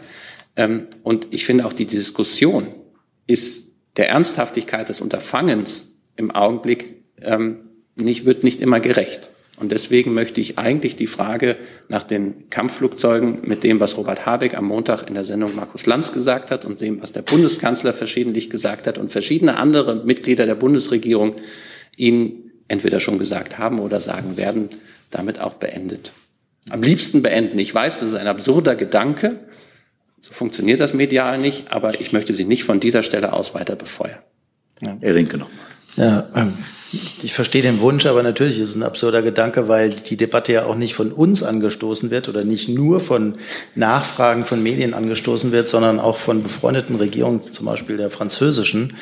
Ähm, und ich finde auch die Diskussion ist der Ernsthaftigkeit des Unterfangens im Augenblick ähm, nicht, wird nicht immer gerecht. Und deswegen möchte ich eigentlich die Frage nach den Kampfflugzeugen mit dem, was Robert Habeck am Montag in der Sendung Markus Lanz gesagt hat und dem, was der Bundeskanzler verschiedentlich gesagt hat und verschiedene andere Mitglieder der Bundesregierung Ihnen entweder schon gesagt haben oder sagen werden, damit auch beendet. Am liebsten beenden. Ich weiß, das ist ein absurder Gedanke. So funktioniert das medial nicht, aber ich möchte Sie nicht von dieser Stelle aus weiter befeuern. Ja. Herr Rinke noch. Ja, ähm, ich verstehe den Wunsch, aber natürlich ist es ein absurder Gedanke, weil die Debatte ja auch nicht von uns angestoßen wird oder nicht nur von Nachfragen von Medien angestoßen wird, sondern auch von befreundeten Regierungen, zum Beispiel der französischen,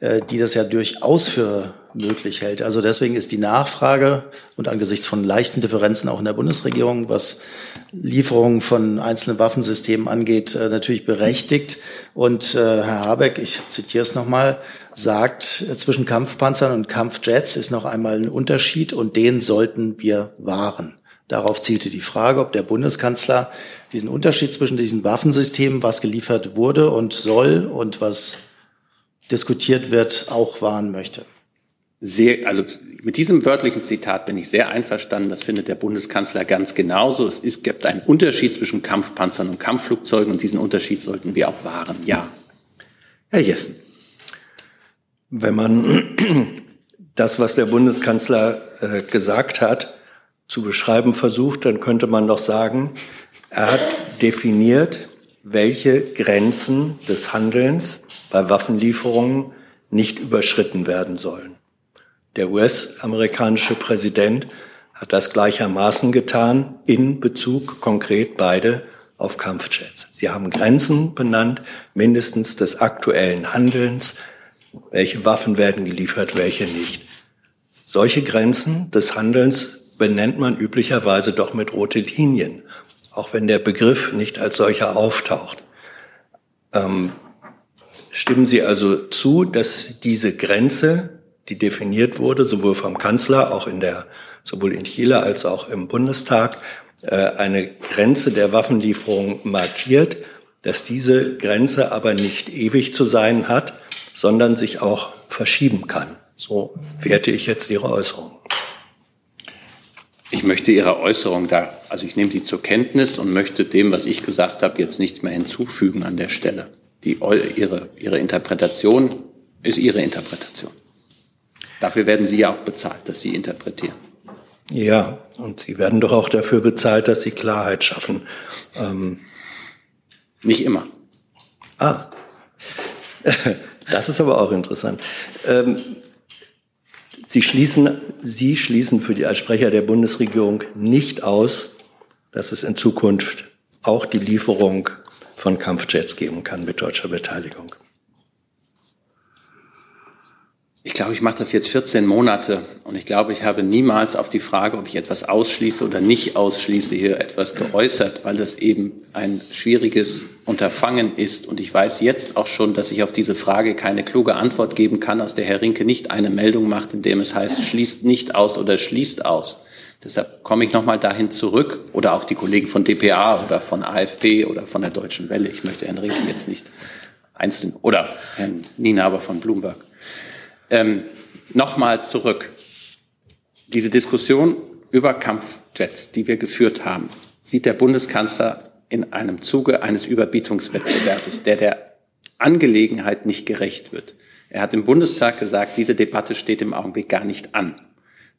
äh, die das ja durchaus für möglich hält. Also deswegen ist die Nachfrage und angesichts von leichten Differenzen auch in der Bundesregierung, was Lieferungen von einzelnen Waffensystemen angeht, äh, natürlich berechtigt. Und äh, Herr Habeck, ich zitiere es nochmal, sagt, äh, zwischen Kampfpanzern und Kampfjets ist noch einmal ein Unterschied und den sollten wir wahren. Darauf zielte die Frage, ob der Bundeskanzler diesen Unterschied zwischen diesen Waffensystemen, was geliefert wurde und soll und was diskutiert wird, auch wahren möchte. Sehr, also mit diesem wörtlichen Zitat bin ich sehr einverstanden. Das findet der Bundeskanzler ganz genauso. Es ist, gibt einen Unterschied zwischen Kampfpanzern und Kampfflugzeugen und diesen Unterschied sollten wir auch wahren. Ja. Herr Jessen. Wenn man das, was der Bundeskanzler äh, gesagt hat, zu beschreiben versucht, dann könnte man doch sagen, er hat definiert, welche Grenzen des Handelns bei Waffenlieferungen nicht überschritten werden sollen. Der US-amerikanische Präsident hat das gleichermaßen getan in Bezug konkret beide auf Kampfjets. Sie haben Grenzen benannt, mindestens des aktuellen Handelns, welche Waffen werden geliefert, welche nicht. Solche Grenzen des Handelns benennt man üblicherweise doch mit rote Linien, auch wenn der Begriff nicht als solcher auftaucht. Ähm, stimmen Sie also zu, dass diese Grenze, die definiert wurde, sowohl vom Kanzler, auch in der, sowohl in Chile als auch im Bundestag, äh, eine Grenze der Waffenlieferung markiert, dass diese Grenze aber nicht ewig zu sein hat, sondern sich auch verschieben kann. So werte ich jetzt Ihre Äußerung. Ich möchte Ihre Äußerung da, also ich nehme die zur Kenntnis und möchte dem, was ich gesagt habe, jetzt nichts mehr hinzufügen an der Stelle. Die, ihre, ihre Interpretation ist Ihre Interpretation. Dafür werden Sie ja auch bezahlt, dass Sie interpretieren. Ja, und Sie werden doch auch dafür bezahlt, dass Sie Klarheit schaffen. Ähm Nicht immer. Ah, das ist aber auch interessant. Ähm, Sie schließen, Sie schließen für die, als Sprecher der Bundesregierung nicht aus, dass es in Zukunft auch die Lieferung von Kampfjets geben kann mit deutscher Beteiligung. Ich glaube, ich mache das jetzt 14 Monate und ich glaube, ich habe niemals auf die Frage, ob ich etwas ausschließe oder nicht ausschließe, hier etwas geäußert, weil das eben ein schwieriges Unterfangen ist. Und ich weiß jetzt auch schon, dass ich auf diese Frage keine kluge Antwort geben kann, aus der Herr Rinke nicht eine Meldung macht, in dem es heißt, schließt nicht aus oder schließt aus. Deshalb komme ich nochmal dahin zurück oder auch die Kollegen von dpa oder von AfP oder von der Deutschen Welle. Ich möchte Herrn Rinke jetzt nicht einzeln oder Herrn Nienaber von Bloomberg. Ähm, Nochmal zurück. Diese Diskussion über Kampfjets, die wir geführt haben, sieht der Bundeskanzler in einem Zuge eines Überbietungswettbewerbs, der der Angelegenheit nicht gerecht wird. Er hat im Bundestag gesagt, diese Debatte steht im Augenblick gar nicht an.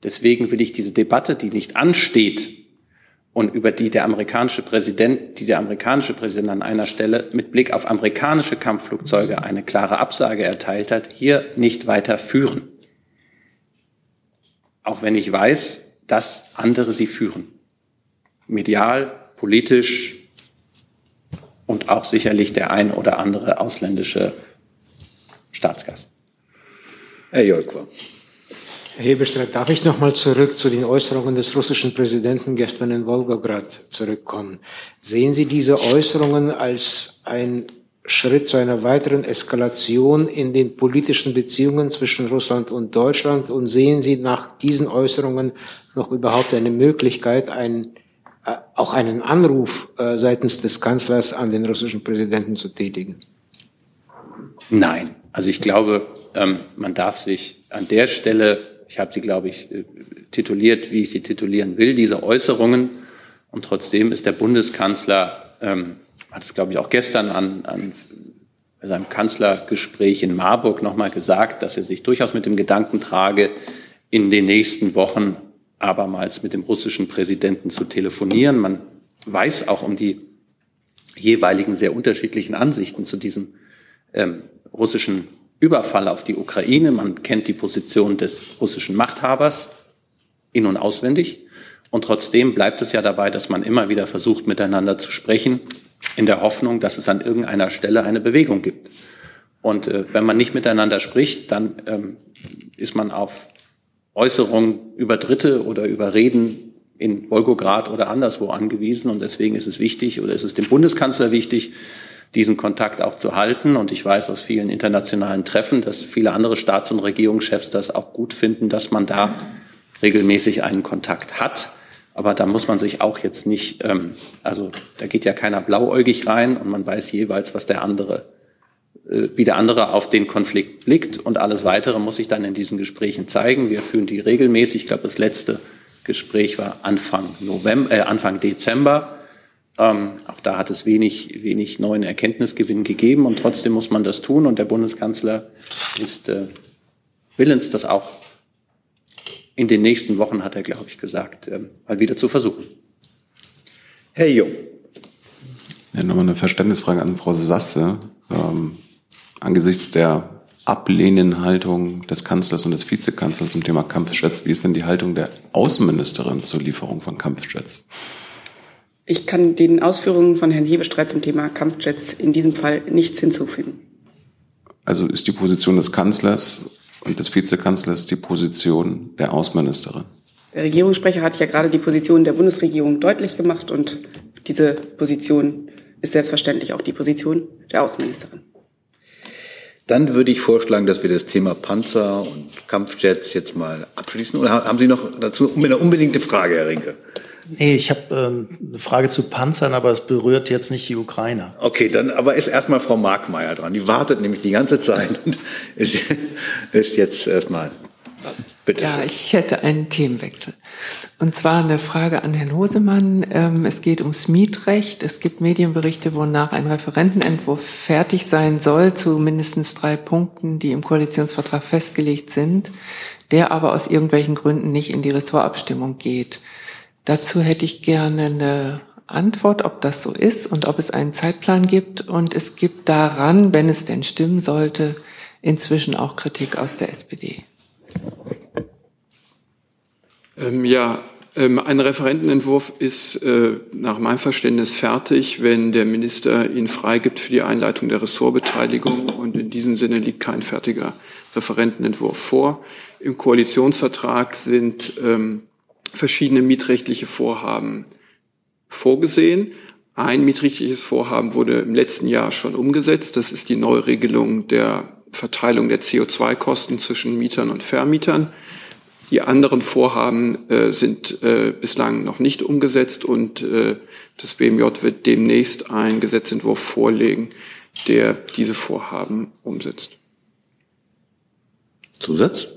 Deswegen will ich diese Debatte, die nicht ansteht und über die der amerikanische Präsident, die der amerikanische Präsident an einer Stelle mit Blick auf amerikanische Kampfflugzeuge eine klare Absage erteilt hat, hier nicht weiter führen. Auch wenn ich weiß, dass andere sie führen. Medial, politisch und auch sicherlich der ein oder andere ausländische Staatsgast. Herr Jolkwa. Herr Hebestreit, darf ich noch mal zurück zu den Äußerungen des russischen Präsidenten gestern in Wolgograd zurückkommen? Sehen Sie diese Äußerungen als ein Schritt zu einer weiteren Eskalation in den politischen Beziehungen zwischen Russland und Deutschland? Und sehen Sie nach diesen Äußerungen noch überhaupt eine Möglichkeit, einen, äh, auch einen Anruf äh, seitens des Kanzlers an den russischen Präsidenten zu tätigen? Nein. Also ich glaube, ähm, man darf sich an der Stelle, ich habe sie, glaube ich, äh, tituliert, wie ich sie titulieren will, diese Äußerungen. Und trotzdem ist der Bundeskanzler ähm, hat es, glaube ich, auch gestern an, an seinem Kanzlergespräch in Marburg nochmal gesagt, dass er sich durchaus mit dem Gedanken trage, in den nächsten Wochen abermals mit dem russischen Präsidenten zu telefonieren. Man weiß auch um die jeweiligen sehr unterschiedlichen Ansichten zu diesem ähm, russischen Überfall auf die Ukraine. Man kennt die Position des russischen Machthabers in und auswendig. Und trotzdem bleibt es ja dabei, dass man immer wieder versucht, miteinander zu sprechen in der Hoffnung, dass es an irgendeiner Stelle eine Bewegung gibt. Und äh, wenn man nicht miteinander spricht, dann ähm, ist man auf Äußerungen über Dritte oder über Reden in Wolgograd oder anderswo angewiesen. Und deswegen ist es wichtig oder ist es dem Bundeskanzler wichtig, diesen Kontakt auch zu halten. Und ich weiß aus vielen internationalen Treffen, dass viele andere Staats- und Regierungschefs das auch gut finden, dass man da regelmäßig einen Kontakt hat. Aber da muss man sich auch jetzt nicht, ähm, also da geht ja keiner blauäugig rein und man weiß jeweils, was der andere, äh, wie der andere auf den Konflikt blickt und alles weitere muss sich dann in diesen Gesprächen zeigen. Wir führen die regelmäßig. Ich glaube, das letzte Gespräch war Anfang November, äh, Anfang Dezember. Ähm, auch da hat es wenig, wenig neuen Erkenntnisgewinn gegeben und trotzdem muss man das tun und der Bundeskanzler ist äh, willens, das auch in den nächsten Wochen, hat er, glaube ich, gesagt, ähm, mal wieder zu versuchen. Herr Jung. Ja, nochmal eine Verständnisfrage an Frau Sasse. Ähm, angesichts der ablehnenden Haltung des Kanzlers und des Vizekanzlers zum Thema Kampfjets, wie ist denn die Haltung der Außenministerin zur Lieferung von Kampfjets? Ich kann den Ausführungen von Herrn Hebestreit zum Thema Kampfjets in diesem Fall nichts hinzufügen. Also ist die Position des Kanzlers und des Vizekanzlers die Position der Außenministerin. Der Regierungssprecher hat ja gerade die Position der Bundesregierung deutlich gemacht und diese Position ist selbstverständlich auch die Position der Außenministerin. Dann würde ich vorschlagen, dass wir das Thema Panzer und Kampfjets jetzt mal abschließen. Oder haben Sie noch dazu eine unbedingte Frage, Herr Rinke? Nee, ich habe ähm, eine Frage zu Panzern, aber es berührt jetzt nicht die Ukrainer. Okay, dann aber ist erstmal Frau Markmeier dran. Die wartet nämlich die ganze Zeit und ist, ist jetzt erstmal. Bitte ja, ich hätte einen Themenwechsel. Und zwar eine Frage an Herrn Hosemann. Ähm, es geht ums Mietrecht. Es gibt Medienberichte, wonach ein Referentenentwurf fertig sein soll zu mindestens drei Punkten, die im Koalitionsvertrag festgelegt sind, der aber aus irgendwelchen Gründen nicht in die Ressortabstimmung geht. Dazu hätte ich gerne eine Antwort, ob das so ist und ob es einen Zeitplan gibt. Und es gibt daran, wenn es denn stimmen sollte, inzwischen auch Kritik aus der SPD. Ähm, ja, ähm, ein Referentenentwurf ist äh, nach meinem Verständnis fertig, wenn der Minister ihn freigibt für die Einleitung der Ressortbeteiligung. Und in diesem Sinne liegt kein fertiger Referentenentwurf vor. Im Koalitionsvertrag sind ähm, verschiedene mietrechtliche Vorhaben vorgesehen. Ein mietrechtliches Vorhaben wurde im letzten Jahr schon umgesetzt. Das ist die Neuregelung der Verteilung der CO2-Kosten zwischen Mietern und Vermietern. Die anderen Vorhaben äh, sind äh, bislang noch nicht umgesetzt und äh, das BMJ wird demnächst einen Gesetzentwurf vorlegen, der diese Vorhaben umsetzt. Zusatz?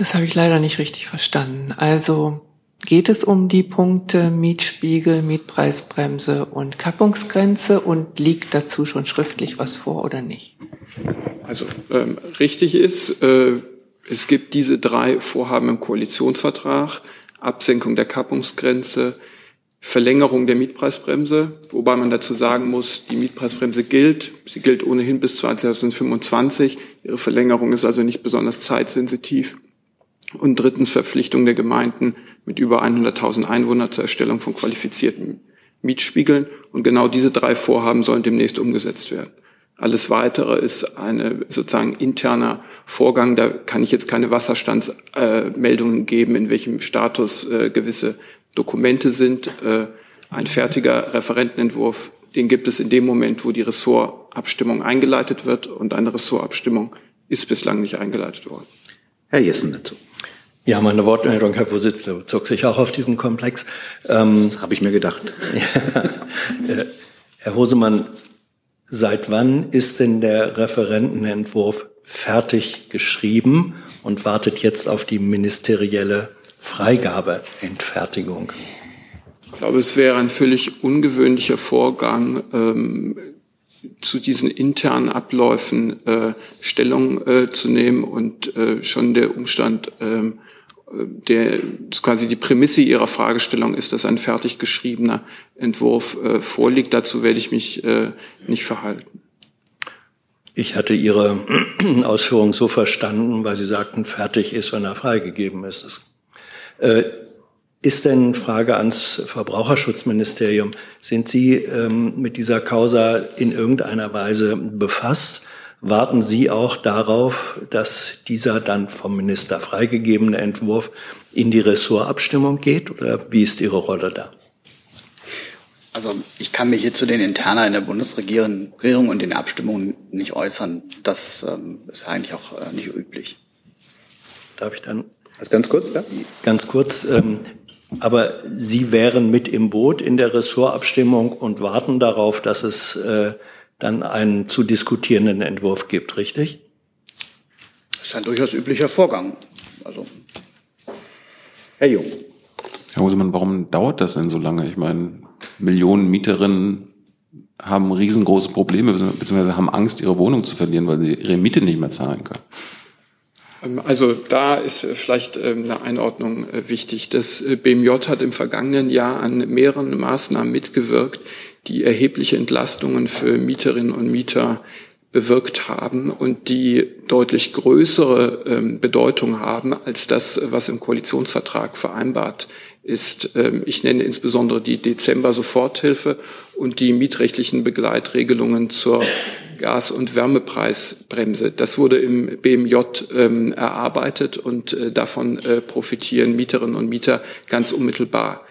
Das habe ich leider nicht richtig verstanden. Also geht es um die Punkte Mietspiegel, Mietpreisbremse und Kappungsgrenze und liegt dazu schon schriftlich was vor oder nicht? Also ähm, richtig ist, äh, es gibt diese drei Vorhaben im Koalitionsvertrag, Absenkung der Kappungsgrenze, Verlängerung der Mietpreisbremse, wobei man dazu sagen muss, die Mietpreisbremse gilt. Sie gilt ohnehin bis 2025. Ihre Verlängerung ist also nicht besonders zeitsensitiv. Und drittens Verpflichtung der Gemeinden mit über 100.000 Einwohnern zur Erstellung von qualifizierten Mietspiegeln. Und genau diese drei Vorhaben sollen demnächst umgesetzt werden. Alles Weitere ist eine sozusagen interner Vorgang. Da kann ich jetzt keine Wasserstandsmeldungen äh, geben, in welchem Status äh, gewisse Dokumente sind. Äh, ein fertiger Referentenentwurf, den gibt es in dem Moment, wo die Ressortabstimmung eingeleitet wird. Und eine Ressortabstimmung ist bislang nicht eingeleitet worden. Herr Jessen dazu. Ja, meine Wortmeldung, Herr Vorsitzender, zog sich auch auf diesen Komplex. Ähm, Habe ich mir gedacht. ja, Herr Hosemann, Seit wann ist denn der Referentenentwurf fertig geschrieben und wartet jetzt auf die ministerielle Freigabeentfertigung? Ich glaube, es wäre ein völlig ungewöhnlicher Vorgang, ähm, zu diesen internen Abläufen äh, Stellung äh, zu nehmen und äh, schon der Umstand, ähm, der quasi die Prämisse Ihrer Fragestellung ist, dass ein fertig geschriebener Entwurf äh, vorliegt. Dazu werde ich mich äh, nicht verhalten. Ich hatte Ihre Ausführungen so verstanden, weil Sie sagten, fertig ist, wenn er freigegeben ist. Äh, ist denn Frage ans Verbraucherschutzministerium, sind Sie ähm, mit dieser Causa in irgendeiner Weise befasst? Warten Sie auch darauf, dass dieser dann vom Minister freigegebene Entwurf in die Ressortabstimmung geht? Oder wie ist Ihre Rolle da? Also ich kann mich hier zu den Interna in der Bundesregierung und den Abstimmungen nicht äußern. Das ähm, ist eigentlich auch äh, nicht üblich. Darf ich dann? Also ganz kurz, ja? Ganz kurz. Ähm, aber Sie wären mit im Boot in der Ressortabstimmung und warten darauf, dass es äh, dann einen zu diskutierenden Entwurf gibt, richtig? Das ist ein durchaus üblicher Vorgang. Also. Herr Jung. Herr Hosemann, warum dauert das denn so lange? Ich meine, Millionen Mieterinnen haben riesengroße Probleme, beziehungsweise haben Angst, ihre Wohnung zu verlieren, weil sie ihre Miete nicht mehr zahlen können. Ähm, also da ist äh, vielleicht ähm, eine Einordnung äh, wichtig. Das äh, BMJ hat im vergangenen Jahr an mehreren Maßnahmen mitgewirkt, die erhebliche Entlastungen für Mieterinnen und Mieter bewirkt haben und die deutlich größere ähm, Bedeutung haben als das, was im Koalitionsvertrag vereinbart ist. Ähm, ich nenne insbesondere die Dezember-Soforthilfe und die mietrechtlichen Begleitregelungen zur Gas- und Wärmepreisbremse. Das wurde im BMJ ähm, erarbeitet und äh, davon äh, profitieren Mieterinnen und Mieter ganz unmittelbar.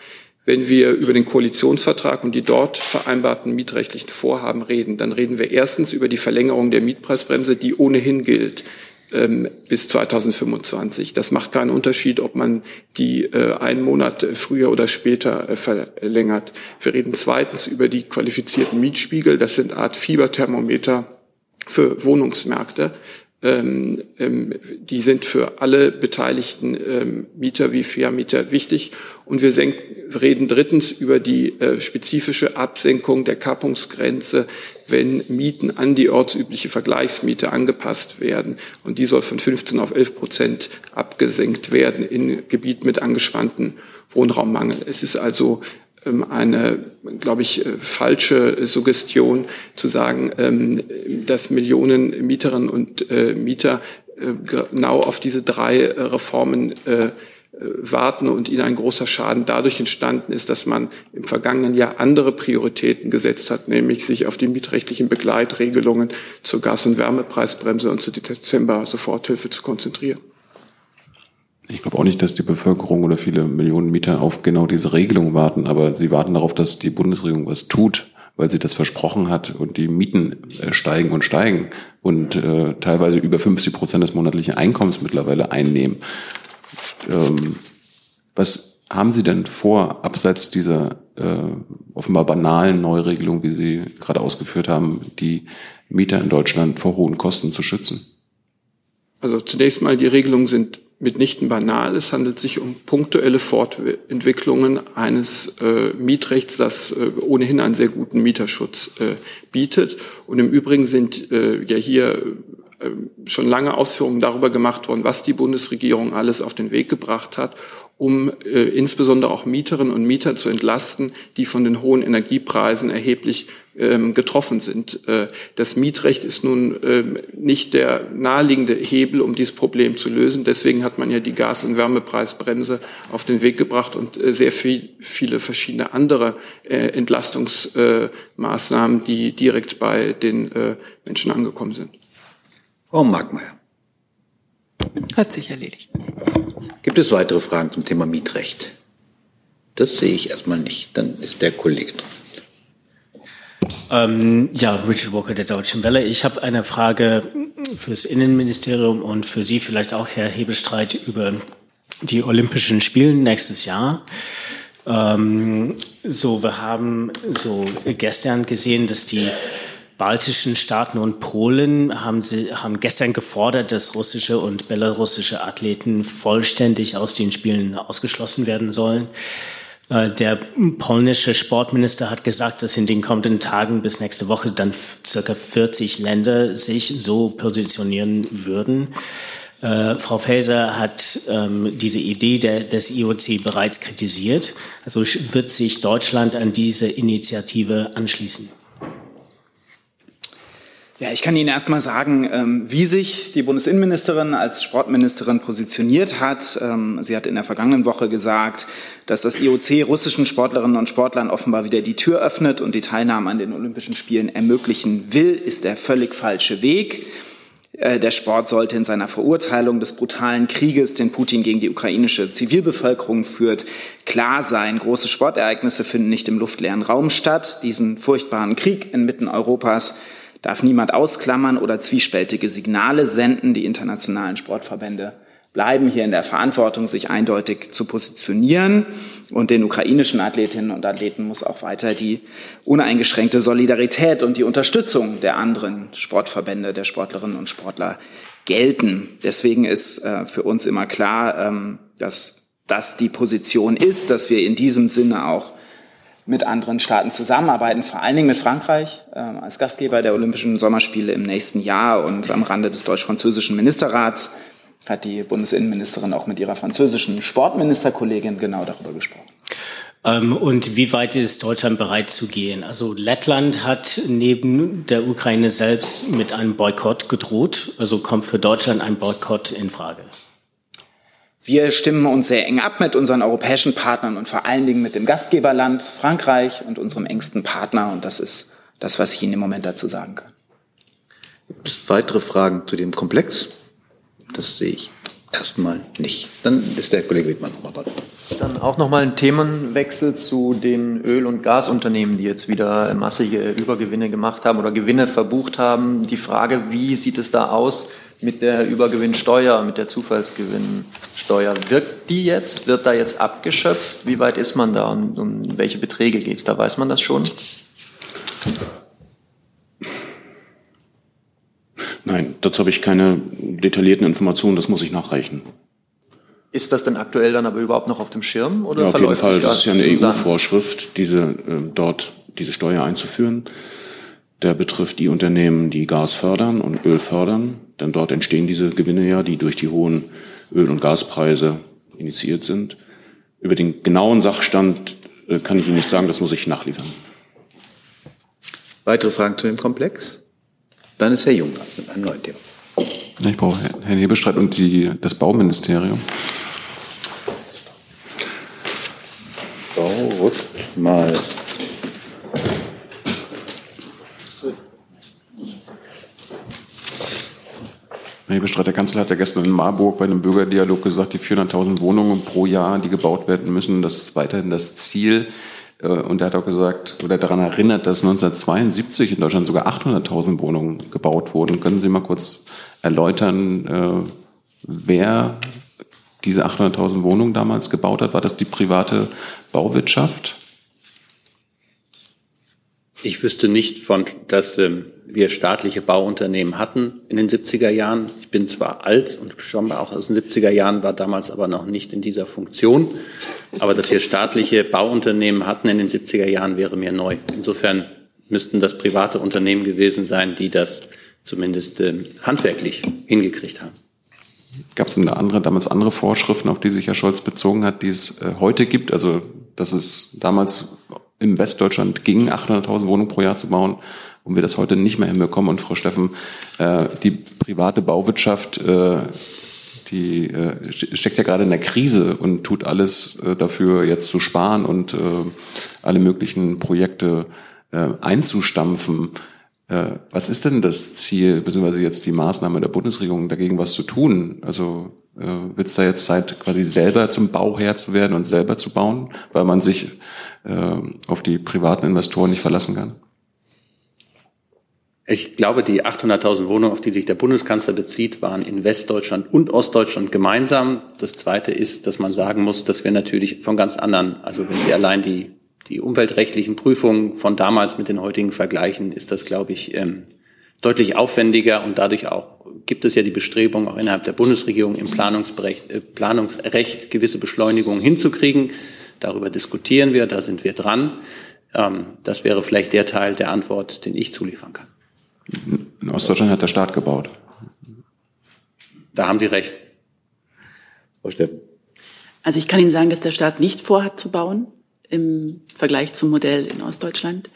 Wenn wir über den Koalitionsvertrag und die dort vereinbarten mietrechtlichen Vorhaben reden, dann reden wir erstens über die Verlängerung der Mietpreisbremse, die ohnehin gilt ähm, bis 2025. Das macht keinen Unterschied, ob man die äh, einen Monat früher oder später äh, verlängert. Wir reden zweitens über die qualifizierten Mietspiegel. Das sind Art Fieberthermometer für Wohnungsmärkte. Ähm, ähm, die sind für alle beteiligten ähm, Mieter wie Vermieter wichtig. Und wir reden drittens über die äh, spezifische Absenkung der Kappungsgrenze, wenn Mieten an die ortsübliche Vergleichsmiete angepasst werden. Und die soll von 15 auf 11 Prozent abgesenkt werden in Gebieten mit angespannten Wohnraummangel. Es ist also eine, glaube ich, äh, falsche Suggestion zu sagen, ähm, dass Millionen Mieterinnen und äh, Mieter äh, genau auf diese drei Reformen warten und ihnen ein großer Schaden dadurch entstanden ist, dass man im vergangenen Jahr andere Prioritäten gesetzt hat, nämlich sich auf die mietrechtlichen Begleitregelungen zur Gas- und Wärmepreisbremse und zur Dezember-Soforthilfe zu konzentrieren. Ich glaube auch nicht, dass die Bevölkerung oder viele Millionen Mieter auf genau diese Regelung warten, aber sie warten darauf, dass die Bundesregierung was tut, weil sie das versprochen hat und die Mieten äh, steigen und steigen und äh, teilweise über 50 Prozent des monatlichen Einkommens mittlerweile einnehmen. Ähm, was haben Sie denn vor, abseits dieser äh, offenbar banalen Neuregelung, wie Sie gerade ausgeführt haben, die Mieter in Deutschland vor hohen Kosten zu schützen? Also zunächst mal, die Regelungen sind mitnichten banal. Es handelt sich um punktuelle Fortentwicklungen eines äh, Mietrechts, das äh, ohnehin einen sehr guten Mieterschutz äh, bietet. Und im Übrigen sind äh, ja hier äh, schon lange Ausführungen darüber gemacht worden, was die Bundesregierung alles auf den Weg gebracht hat, um äh, insbesondere auch Mieterinnen und Mieter zu entlasten, die von den hohen Energiepreisen erheblich ähm, getroffen sind. Äh, das Mietrecht ist nun ähm, nicht der naheliegende Hebel, um dieses Problem zu lösen. Deswegen hat man ja die Gas- und Wärmepreisbremse auf den Weg gebracht und äh, sehr viel, viele verschiedene andere äh, Entlastungsmaßnahmen, die direkt bei den Menschen angekommen sind. Frau Markmeier. Hat sich erledigt. Gibt es weitere Fragen zum Thema Mietrecht? Das sehe ich erstmal nicht. Dann ist der Kollege dran. Ähm, ja, Richard Walker der Deutschen Welle. Ich habe eine Frage fürs Innenministerium und für Sie vielleicht auch, Herr Hebelstreit, über die Olympischen Spiele nächstes Jahr. Ähm, so, wir haben so gestern gesehen, dass die baltischen Staaten und Polen haben, sie, haben gestern gefordert, dass russische und belarussische Athleten vollständig aus den Spielen ausgeschlossen werden sollen. Äh, der polnische Sportminister hat gesagt, dass in den kommenden Tagen bis nächste Woche dann circa 40 Länder sich so positionieren würden. Äh, Frau Faeser hat ähm, diese Idee der, des IOC bereits kritisiert. Also wird sich Deutschland an diese Initiative anschließen? Ja, ich kann Ihnen erst mal sagen, ähm, wie sich die Bundesinnenministerin als Sportministerin positioniert hat. Ähm, sie hat in der vergangenen Woche gesagt, dass das IOC russischen Sportlerinnen und Sportlern offenbar wieder die Tür öffnet und die Teilnahme an den Olympischen Spielen ermöglichen will, ist der völlig falsche Weg. Äh, der Sport sollte in seiner Verurteilung des brutalen Krieges, den Putin gegen die ukrainische Zivilbevölkerung führt, klar sein. Große Sportereignisse finden nicht im luftleeren Raum statt. Diesen furchtbaren Krieg inmitten Europas darf niemand ausklammern oder zwiespältige Signale senden. Die internationalen Sportverbände bleiben hier in der Verantwortung, sich eindeutig zu positionieren. Und den ukrainischen Athletinnen und Athleten muss auch weiter die uneingeschränkte Solidarität und die Unterstützung der anderen Sportverbände, der Sportlerinnen und Sportler gelten. Deswegen ist äh, für uns immer klar, ähm, dass das die Position ist, dass wir in diesem Sinne auch mit anderen Staaten zusammenarbeiten, vor allen Dingen mit Frankreich äh, als Gastgeber der Olympischen Sommerspiele im nächsten Jahr. Und am Rande des deutsch-französischen Ministerrats hat die Bundesinnenministerin auch mit ihrer französischen Sportministerkollegin genau darüber gesprochen. Ähm, und wie weit ist Deutschland bereit zu gehen? Also Lettland hat neben der Ukraine selbst mit einem Boykott gedroht. Also kommt für Deutschland ein Boykott in Frage? Wir stimmen uns sehr eng ab mit unseren europäischen Partnern und vor allen Dingen mit dem Gastgeberland Frankreich und unserem engsten Partner. Und das ist das, was ich Ihnen im Moment dazu sagen kann. Gibt es weitere Fragen zu dem Komplex? Das sehe ich erstmal nicht. Dann ist der Kollege Wittmann nochmal dran. Dann auch nochmal ein Themenwechsel zu den Öl- und Gasunternehmen, die jetzt wieder massige Übergewinne gemacht haben oder Gewinne verbucht haben. Die Frage, wie sieht es da aus mit der Übergewinnsteuer, mit der Zufallsgewinnsteuer. Wirkt die jetzt? Wird da jetzt abgeschöpft? Wie weit ist man da und um welche Beträge geht es? Da weiß man das schon? Nein, dazu habe ich keine detaillierten Informationen, das muss ich nachreichen. Ist das denn aktuell dann aber überhaupt noch auf dem Schirm? Oder ja, auf jeden Fall, das ist ja eine? EU-Vorschrift, diese, äh, dort diese Steuer einzuführen. Der betrifft die Unternehmen, die Gas fördern und Öl fördern, denn dort entstehen diese Gewinne ja, die durch die hohen Öl- und Gaspreise initiiert sind. Über den genauen Sachstand äh, kann ich Ihnen nicht sagen, das muss ich nachliefern. Weitere Fragen zu dem Komplex? Dann ist Herr Jung mit einem neuen Thema. Ich brauche Herrn Hebestreit und die, das Bauministerium. Bau rückt mal. Herr Hebestreit, der Kanzler hat ja gestern in Marburg bei einem Bürgerdialog gesagt, die 400.000 Wohnungen pro Jahr, die gebaut werden müssen, das ist weiterhin das Ziel. Äh, Und er hat auch gesagt oder daran erinnert, dass 1972 in Deutschland sogar 800.000 Wohnungen gebaut wurden. Können Sie mal kurz erläutern, äh, wer diese 800.000 Wohnungen damals gebaut hat? War das die private Bauwirtschaft? Ich wüsste nicht von, dass ähm, wir staatliche Bauunternehmen hatten in den 70er Jahren. Ich bin zwar alt und schon auch aus den 70er Jahren, war damals aber noch nicht in dieser Funktion. Aber dass wir staatliche Bauunternehmen hatten in den 70er Jahren, wäre mir neu. Insofern müssten das private Unternehmen gewesen sein, die das zumindest ähm, handwerklich hingekriegt haben. Gab es denn da andere, damals andere Vorschriften, auf die sich Herr Scholz bezogen hat, die es äh, heute gibt? Also, dass es damals im Westdeutschland ging, 800.000 Wohnungen pro Jahr zu bauen und wir das heute nicht mehr hinbekommen. Und Frau Steffen, äh, die private Bauwirtschaft, äh, die äh, steckt ja gerade in der Krise und tut alles äh, dafür, jetzt zu sparen und äh, alle möglichen Projekte äh, einzustampfen. Äh, was ist denn das Ziel, beziehungsweise jetzt die Maßnahme der Bundesregierung, dagegen was zu tun? Also äh, wird es da jetzt Zeit, quasi selber zum Bauherr zu werden und selber zu bauen, weil man sich auf die privaten Investoren nicht verlassen kann? Ich glaube, die 800.000 Wohnungen, auf die sich der Bundeskanzler bezieht, waren in Westdeutschland und Ostdeutschland gemeinsam. Das Zweite ist, dass man sagen muss, dass wir natürlich von ganz anderen, also wenn Sie allein die, die umweltrechtlichen Prüfungen von damals mit den heutigen vergleichen, ist das, glaube ich, ähm, deutlich aufwendiger und dadurch auch gibt es ja die Bestrebung, auch innerhalb der Bundesregierung im äh, Planungsrecht gewisse Beschleunigungen hinzukriegen. Darüber diskutieren wir, da sind wir dran. Ähm, das wäre vielleicht der Teil der Antwort, den ich zuliefern kann. In Ostdeutschland hat der Staat gebaut. Da haben Sie recht. Frau Steffen. Also ich kann Ihnen sagen, dass der Staat nicht vorhat zu bauen im Vergleich zum Modell in Ostdeutschland.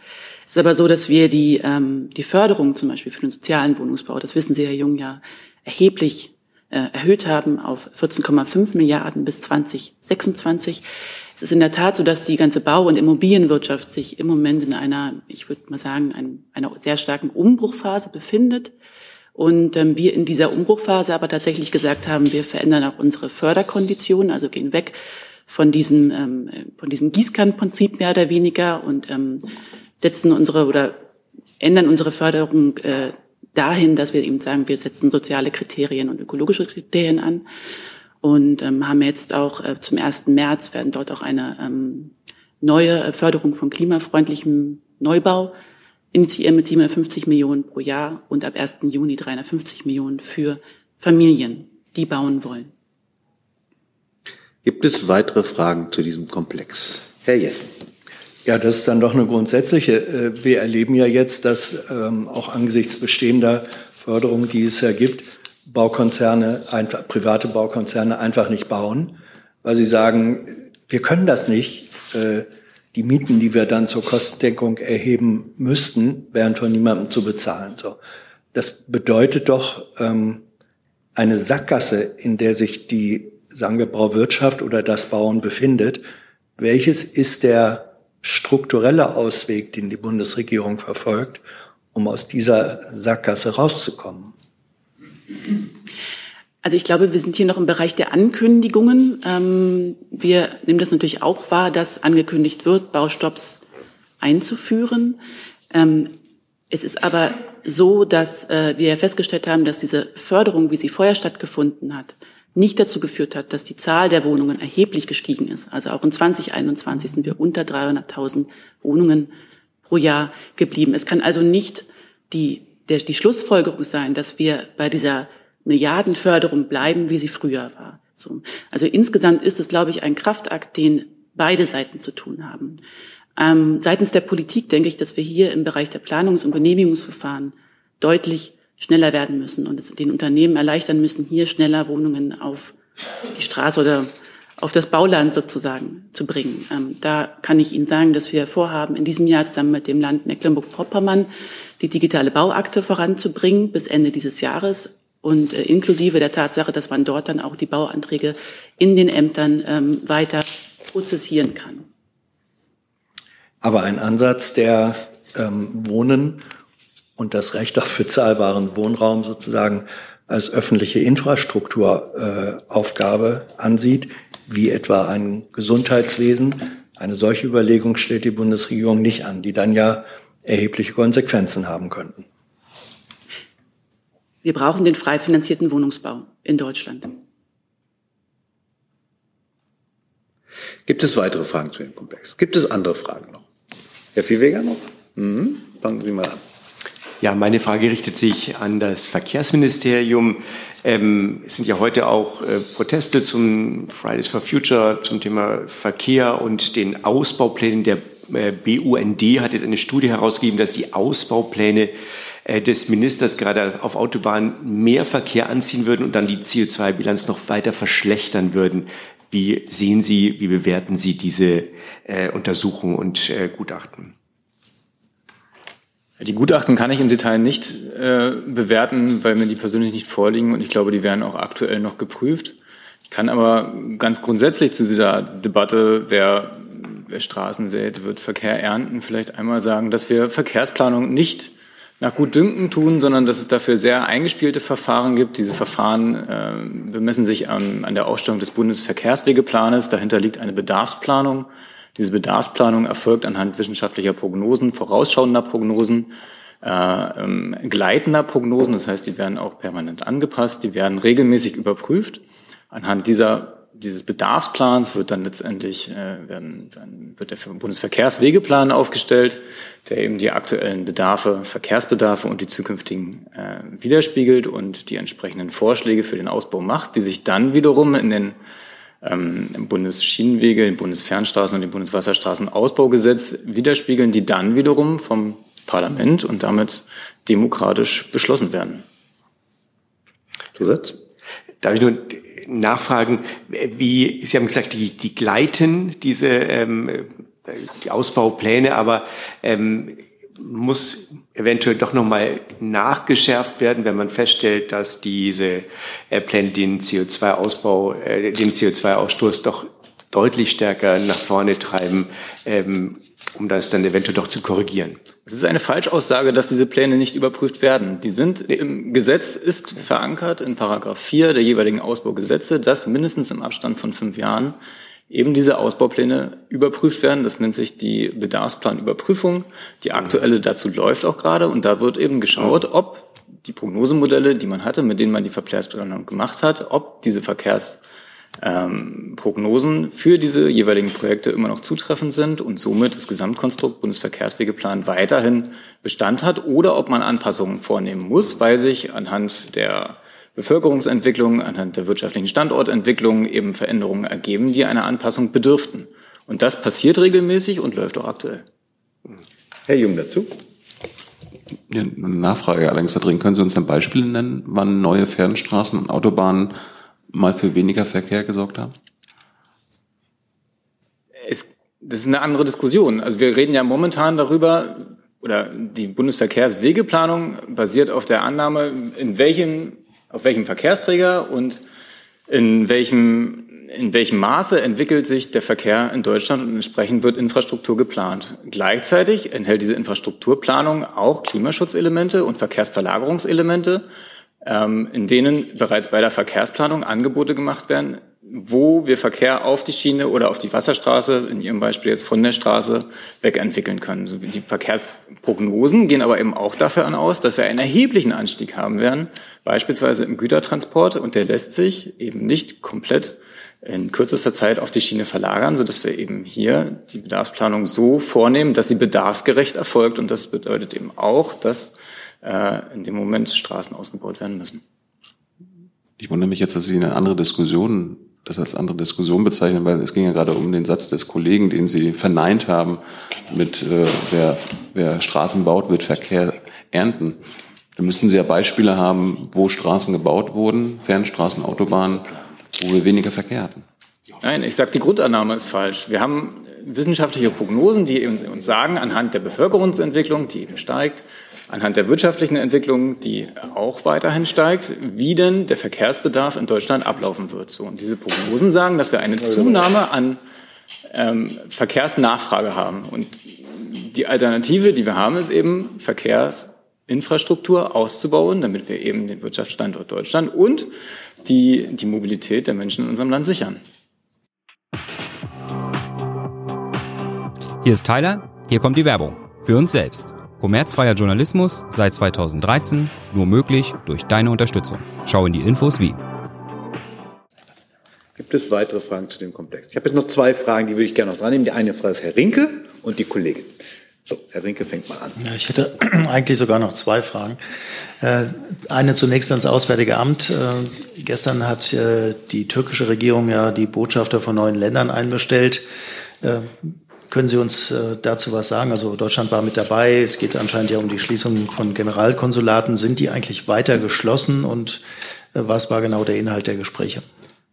Es ist aber so, dass wir die, ähm, die Förderung zum Beispiel für den sozialen Wohnungsbau, das wissen Sie, Herr Jung, ja erheblich äh, erhöht haben auf 14,5 Milliarden bis 2026. Es ist in der Tat so, dass die ganze Bau- und Immobilienwirtschaft sich im Moment in einer, ich würde mal sagen, ein, einer sehr starken Umbruchphase befindet. Und ähm, wir in dieser Umbruchphase aber tatsächlich gesagt haben, wir verändern auch unsere Förderkonditionen, also gehen weg von diesem, ähm, von diesem Gießkannenprinzip mehr oder weniger und ähm, setzen unsere oder ändern unsere Förderung äh, dahin, dass wir eben sagen, wir setzen soziale Kriterien und ökologische Kriterien an und ähm, haben jetzt auch äh, zum 1. März werden dort auch eine ähm, neue Förderung von klimafreundlichem Neubau initiieren mit 750 Millionen pro Jahr und ab 1. Juni 350 Millionen für Familien, die bauen wollen. Gibt es weitere Fragen zu diesem Komplex? Herr Jessen. Ja, das ist dann doch eine grundsätzliche. äh, Wir erleben ja jetzt, dass ähm, auch angesichts bestehender Förderungen, die es ja gibt, Baukonzerne, einfach, private Baukonzerne einfach nicht bauen, weil sie sagen, wir können das nicht. Äh, Die Mieten, die wir dann zur Kostendeckung erheben müssten, wären von niemandem zu bezahlen. So. Das bedeutet doch ähm, eine Sackgasse, in der sich die, sagen wir, Bauwirtschaft oder das Bauen befindet. Welches ist der strukturelle Ausweg, den die Bundesregierung verfolgt, um aus dieser Sackgasse rauszukommen? Also ich glaube, wir sind hier noch im Bereich der Ankündigungen. Ähm, wir nehmen das natürlich auch wahr, dass angekündigt wird, Baustopps einzuführen. Ähm, Es ist aber so, dass äh, wir festgestellt haben, dass diese Förderung, wie sie vorher stattgefunden hat, nicht dazu geführt hat, dass die Zahl der Wohnungen erheblich gestiegen ist. Also auch in 2021 sind wir unter 300.000 Wohnungen pro Jahr geblieben. Es kann also nicht die, der, die Schlussfolgerung sein, dass wir bei dieser Milliardenförderung bleiben, wie sie früher war. So. Also insgesamt ist es, glaube ich, ein Kraftakt, den beide Seiten zu tun haben. Ähm, seitens der Politik denke ich, dass wir hier im Bereich der Planungs- und Genehmigungsverfahren deutlich schneller werden müssen und es den Unternehmen erleichtern müssen, hier schneller Wohnungen auf die Straße oder auf das Bauland sozusagen zu bringen. Ähm, da kann ich Ihnen sagen, dass wir vorhaben, in diesem Jahr zusammen mit dem Land Mecklenburg-Vorpommern die digitale Bauakte voranzubringen bis Ende dieses Jahres und äh, inklusive der Tatsache, dass man dort dann auch die Bauanträge in den Ämtern ähm, weiter prozessieren kann. Aber ein Ansatz, der ähm, Wohnen und das Recht auf bezahlbaren Wohnraum sozusagen als öffentliche Infrastrukturaufgabe äh, ansieht, wie etwa ein Gesundheitswesen. Eine solche Überlegung stellt die Bundesregierung nicht an, die dann ja erhebliche Konsequenzen haben könnten. Wir brauchen den frei finanzierten Wohnungsbau in Deutschland. Gibt es weitere Fragen zu dem Komplex? Gibt es andere Fragen noch? Herr Viehweger noch? Mhm. Fangen Sie mal an. Ja, meine Frage richtet sich an das Verkehrsministerium. Ähm, es sind ja heute auch äh, Proteste zum Fridays for Future zum Thema Verkehr und den Ausbauplänen. Der BUND hat jetzt eine Studie herausgegeben, dass die Ausbaupläne äh, des Ministers gerade auf Autobahnen mehr Verkehr anziehen würden und dann die CO2-Bilanz noch weiter verschlechtern würden. Wie sehen Sie, wie bewerten Sie diese äh, Untersuchung und äh, Gutachten? Die Gutachten kann ich im Detail nicht äh, bewerten, weil mir die persönlich nicht vorliegen und ich glaube, die werden auch aktuell noch geprüft. Ich kann aber ganz grundsätzlich zu dieser Debatte, wer, wer Straßen sät, wird Verkehr ernten, vielleicht einmal sagen, dass wir Verkehrsplanung nicht nach Gutdünken tun, sondern dass es dafür sehr eingespielte Verfahren gibt. Diese Verfahren äh, bemessen sich an, an der Ausstellung des Bundesverkehrswegeplanes. Dahinter liegt eine Bedarfsplanung. Diese Bedarfsplanung erfolgt anhand wissenschaftlicher Prognosen, vorausschauender Prognosen, äh, ähm, gleitender Prognosen. Das heißt, die werden auch permanent angepasst, die werden regelmäßig überprüft. Anhand dieser dieses Bedarfsplans wird dann letztendlich äh, werden, werden, wird der Bundesverkehrswegeplan aufgestellt, der eben die aktuellen Bedarfe, Verkehrsbedarfe und die zukünftigen äh, widerspiegelt und die entsprechenden Vorschläge für den Ausbau macht, die sich dann wiederum in den ähm, Bundesschienenwege, den Bundesfernstraßen und den Bundeswasserstraßenausbaugesetz widerspiegeln, die dann wiederum vom Parlament und damit demokratisch beschlossen werden. Zusatz? Darf ich nur nachfragen, wie, Sie haben gesagt, die, die gleiten diese ähm, die Ausbaupläne, aber ähm, muss eventuell doch nochmal nachgeschärft werden, wenn man feststellt, dass diese äh, Pläne den CO2-Ausbau, äh, den CO2-Ausstoß doch deutlich stärker nach vorne treiben, ähm, um das dann eventuell doch zu korrigieren. Es ist eine Falschaussage, dass diese Pläne nicht überprüft werden. Die sind im Gesetz ist verankert in Paragraph 4 der jeweiligen Ausbaugesetze, dass mindestens im Abstand von fünf Jahren eben diese Ausbaupläne überprüft werden. Das nennt sich die Bedarfsplanüberprüfung. Die aktuelle dazu läuft auch gerade und da wird eben geschaut, ob die Prognosemodelle, die man hatte, mit denen man die Verkehrsplanung gemacht hat, ob diese Verkehrs ähm, Prognosen für diese jeweiligen Projekte immer noch zutreffend sind und somit das Gesamtkonstrukt Bundesverkehrswegeplan weiterhin Bestand hat oder ob man Anpassungen vornehmen muss, weil sich anhand der Bevölkerungsentwicklung, anhand der wirtschaftlichen Standortentwicklung eben Veränderungen ergeben, die einer Anpassung bedürften. Und das passiert regelmäßig und läuft auch aktuell. Herr Jung dazu. Ja, eine Nachfrage allerdings da drin. Können Sie uns ein Beispiel nennen, wann neue Fernstraßen und Autobahnen mal für weniger Verkehr gesorgt haben? Es, das ist eine andere Diskussion. Also wir reden ja momentan darüber, oder die Bundesverkehrswegeplanung basiert auf der Annahme, in welchem, auf welchem Verkehrsträger und in welchem, in welchem Maße entwickelt sich der Verkehr in Deutschland und entsprechend wird Infrastruktur geplant. Gleichzeitig enthält diese Infrastrukturplanung auch Klimaschutzelemente und Verkehrsverlagerungselemente in denen bereits bei der Verkehrsplanung Angebote gemacht werden, wo wir Verkehr auf die Schiene oder auf die Wasserstraße, in Ihrem Beispiel jetzt von der Straße, wegentwickeln können. Die Verkehrsprognosen gehen aber eben auch davon aus, dass wir einen erheblichen Anstieg haben werden, beispielsweise im Gütertransport, und der lässt sich eben nicht komplett in kürzester Zeit auf die Schiene verlagern, sodass wir eben hier die Bedarfsplanung so vornehmen, dass sie bedarfsgerecht erfolgt. Und das bedeutet eben auch, dass äh, in dem Moment Straßen ausgebaut werden müssen. Ich wundere mich jetzt, dass Sie eine andere Diskussion, das als andere Diskussion bezeichnen, weil es ging ja gerade um den Satz des Kollegen, den Sie verneint haben, mit äh, wer, wer Straßen baut, wird Verkehr ernten. Da müssten Sie ja Beispiele haben, wo Straßen gebaut wurden, Fernstraßen, Autobahnen, wo wir weniger Verkehr hatten. Nein, ich sage, die Grundannahme ist falsch. Wir haben wissenschaftliche Prognosen, die uns sagen, anhand der Bevölkerungsentwicklung, die eben steigt, anhand der wirtschaftlichen Entwicklung, die auch weiterhin steigt, wie denn der Verkehrsbedarf in Deutschland ablaufen wird. So, und diese Prognosen sagen, dass wir eine Zunahme an ähm, Verkehrsnachfrage haben. Und die Alternative, die wir haben, ist eben Verkehrsinfrastruktur auszubauen, damit wir eben den Wirtschaftsstandort Deutschland und die, die Mobilität der Menschen in unserem Land sichern. Hier ist Tyler, hier kommt die Werbung. Für uns selbst. Kommerzfreier Journalismus seit 2013, nur möglich durch deine Unterstützung. Schau in die Infos wie. Gibt es weitere Fragen zu dem Komplex? Ich habe jetzt noch zwei Fragen, die würde ich gerne noch dran nehmen. Die eine Frage ist Herr Rinke und die Kollegin. So, Herr Rinke fängt mal an. Ja, ich hätte eigentlich sogar noch zwei Fragen. Äh, eine zunächst ans Auswärtige Amt. Äh, gestern hat äh, die türkische Regierung ja die Botschafter von neuen Ländern einbestellt. Können Sie uns äh, dazu was sagen? Also Deutschland war mit dabei. Es geht anscheinend ja um die Schließung von Generalkonsulaten. Sind die eigentlich weiter geschlossen und äh, was war genau der Inhalt der Gespräche?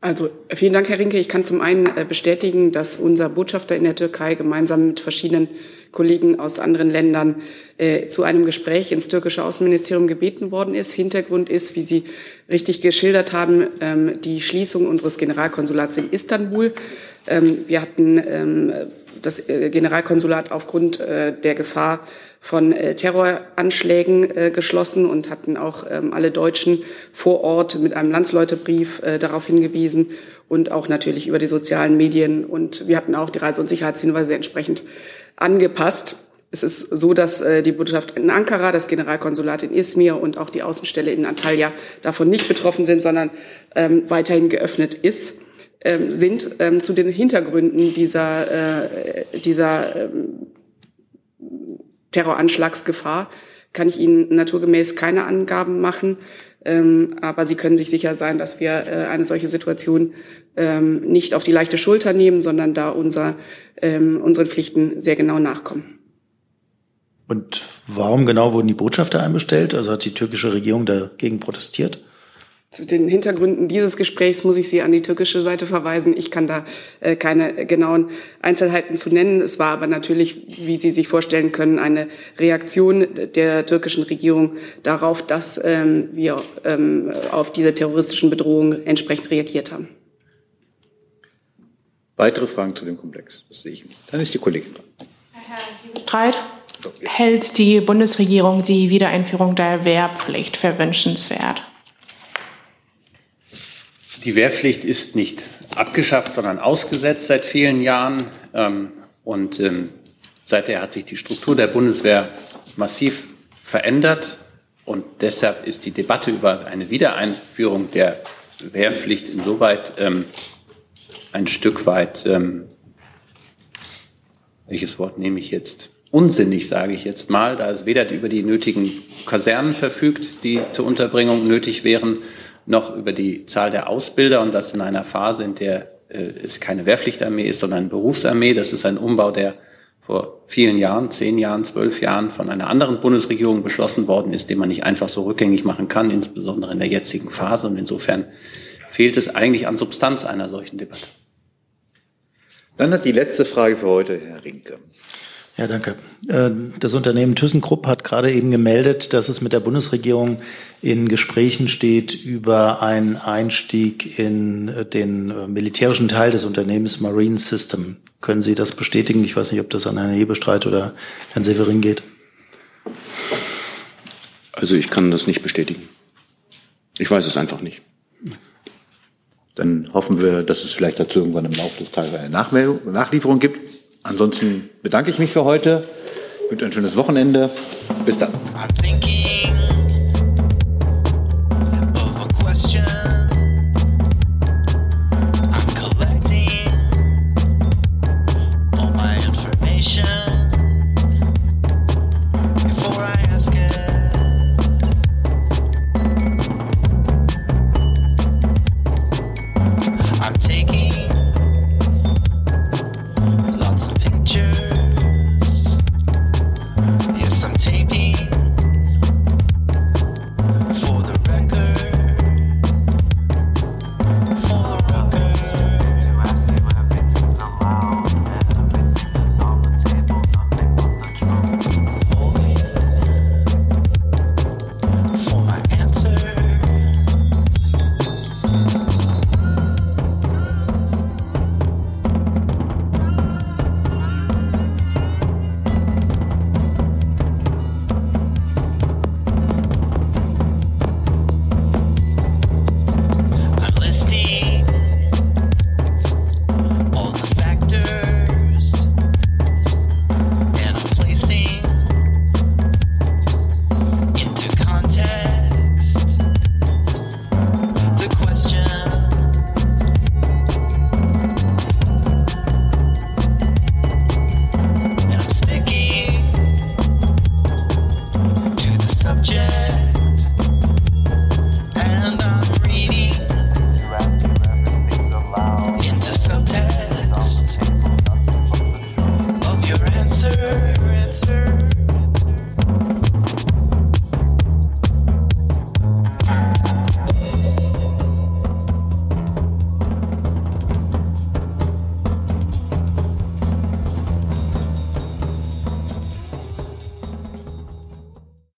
Also vielen Dank, Herr Rinke. Ich kann zum einen äh, bestätigen, dass unser Botschafter in der Türkei gemeinsam mit verschiedenen Kollegen aus anderen Ländern äh, zu einem Gespräch ins türkische Außenministerium gebeten worden ist. Hintergrund ist, wie Sie richtig geschildert haben, ähm, die Schließung unseres Generalkonsulats in Istanbul. Ähm, wir hatten ähm, das äh, Generalkonsulat aufgrund äh, der Gefahr von äh, Terroranschlägen geschlossen und hatten auch ähm, alle Deutschen vor Ort mit einem Landsleutebrief darauf hingewiesen und auch natürlich über die sozialen Medien. Und wir hatten auch die Reise- und Sicherheitshinweise entsprechend angepasst. Es ist so, dass die Botschaft in Ankara, das Generalkonsulat in Izmir und auch die Außenstelle in Antalya davon nicht betroffen sind, sondern ähm, weiterhin geöffnet ist ähm, sind ähm, zu den Hintergründen dieser, äh, dieser ähm, Terroranschlagsgefahr kann ich Ihnen naturgemäß keine Angaben machen. Ähm, aber Sie können sich sicher sein, dass wir äh, eine solche Situation ähm, nicht auf die leichte Schulter nehmen, sondern da unser, ähm, unseren Pflichten sehr genau nachkommen. Und warum genau wurden die Botschafter einbestellt? Also hat die türkische Regierung dagegen protestiert? Zu den Hintergründen dieses Gesprächs muss ich Sie an die türkische Seite verweisen. Ich kann da äh, keine genauen Einzelheiten zu nennen. Es war aber natürlich, wie Sie sich vorstellen können, eine Reaktion der türkischen Regierung darauf, dass ähm, wir ähm, auf diese terroristischen Bedrohungen entsprechend reagiert haben. Weitere Fragen zu dem Komplex? Das sehe ich nicht. Dann ist die Kollegin dran. Streit. Hält die Bundesregierung die Wiedereinführung der Wehrpflicht für wünschenswert? Die Wehrpflicht ist nicht abgeschafft, sondern ausgesetzt seit vielen Jahren. Ähm, und ähm, seither hat sich die Struktur der Bundeswehr massiv verändert. Und deshalb ist die Debatte über eine Wiedereinführung der Wehrpflicht insoweit ähm, ein Stück weit, welches Wort nehme ich jetzt? Unsinnig, sage ich jetzt mal, da es weder über die nötigen Kasernen verfügt, die zur Unterbringung nötig wären, noch über die Zahl der Ausbilder und das in einer Phase, in der äh, es keine Wehrpflichtarmee ist, sondern eine Berufsarmee. Das ist ein Umbau, der vor vielen Jahren, zehn Jahren, zwölf Jahren von einer anderen Bundesregierung beschlossen worden ist, den man nicht einfach so rückgängig machen kann, insbesondere in der jetzigen Phase. Und insofern fehlt es eigentlich an Substanz einer solchen Debatte. Dann hat die letzte Frage für heute Herr Rinke. Ja, danke. Äh, das Unternehmen ThyssenKrupp hat gerade eben gemeldet, dass es mit der Bundesregierung in Gesprächen steht über einen Einstieg in den militärischen Teil des Unternehmens Marine System. Können Sie das bestätigen? Ich weiß nicht, ob das an Herrn Hebestreit oder Herrn Severin geht. Also ich kann das nicht bestätigen. Ich weiß es einfach nicht. Dann hoffen wir, dass es vielleicht dazu irgendwann im Laufe des Tages eine Nachmeldung, Nachlieferung gibt. Ansonsten bedanke ich mich für heute. Ich wünsche ein schönes Wochenende. Bis dann.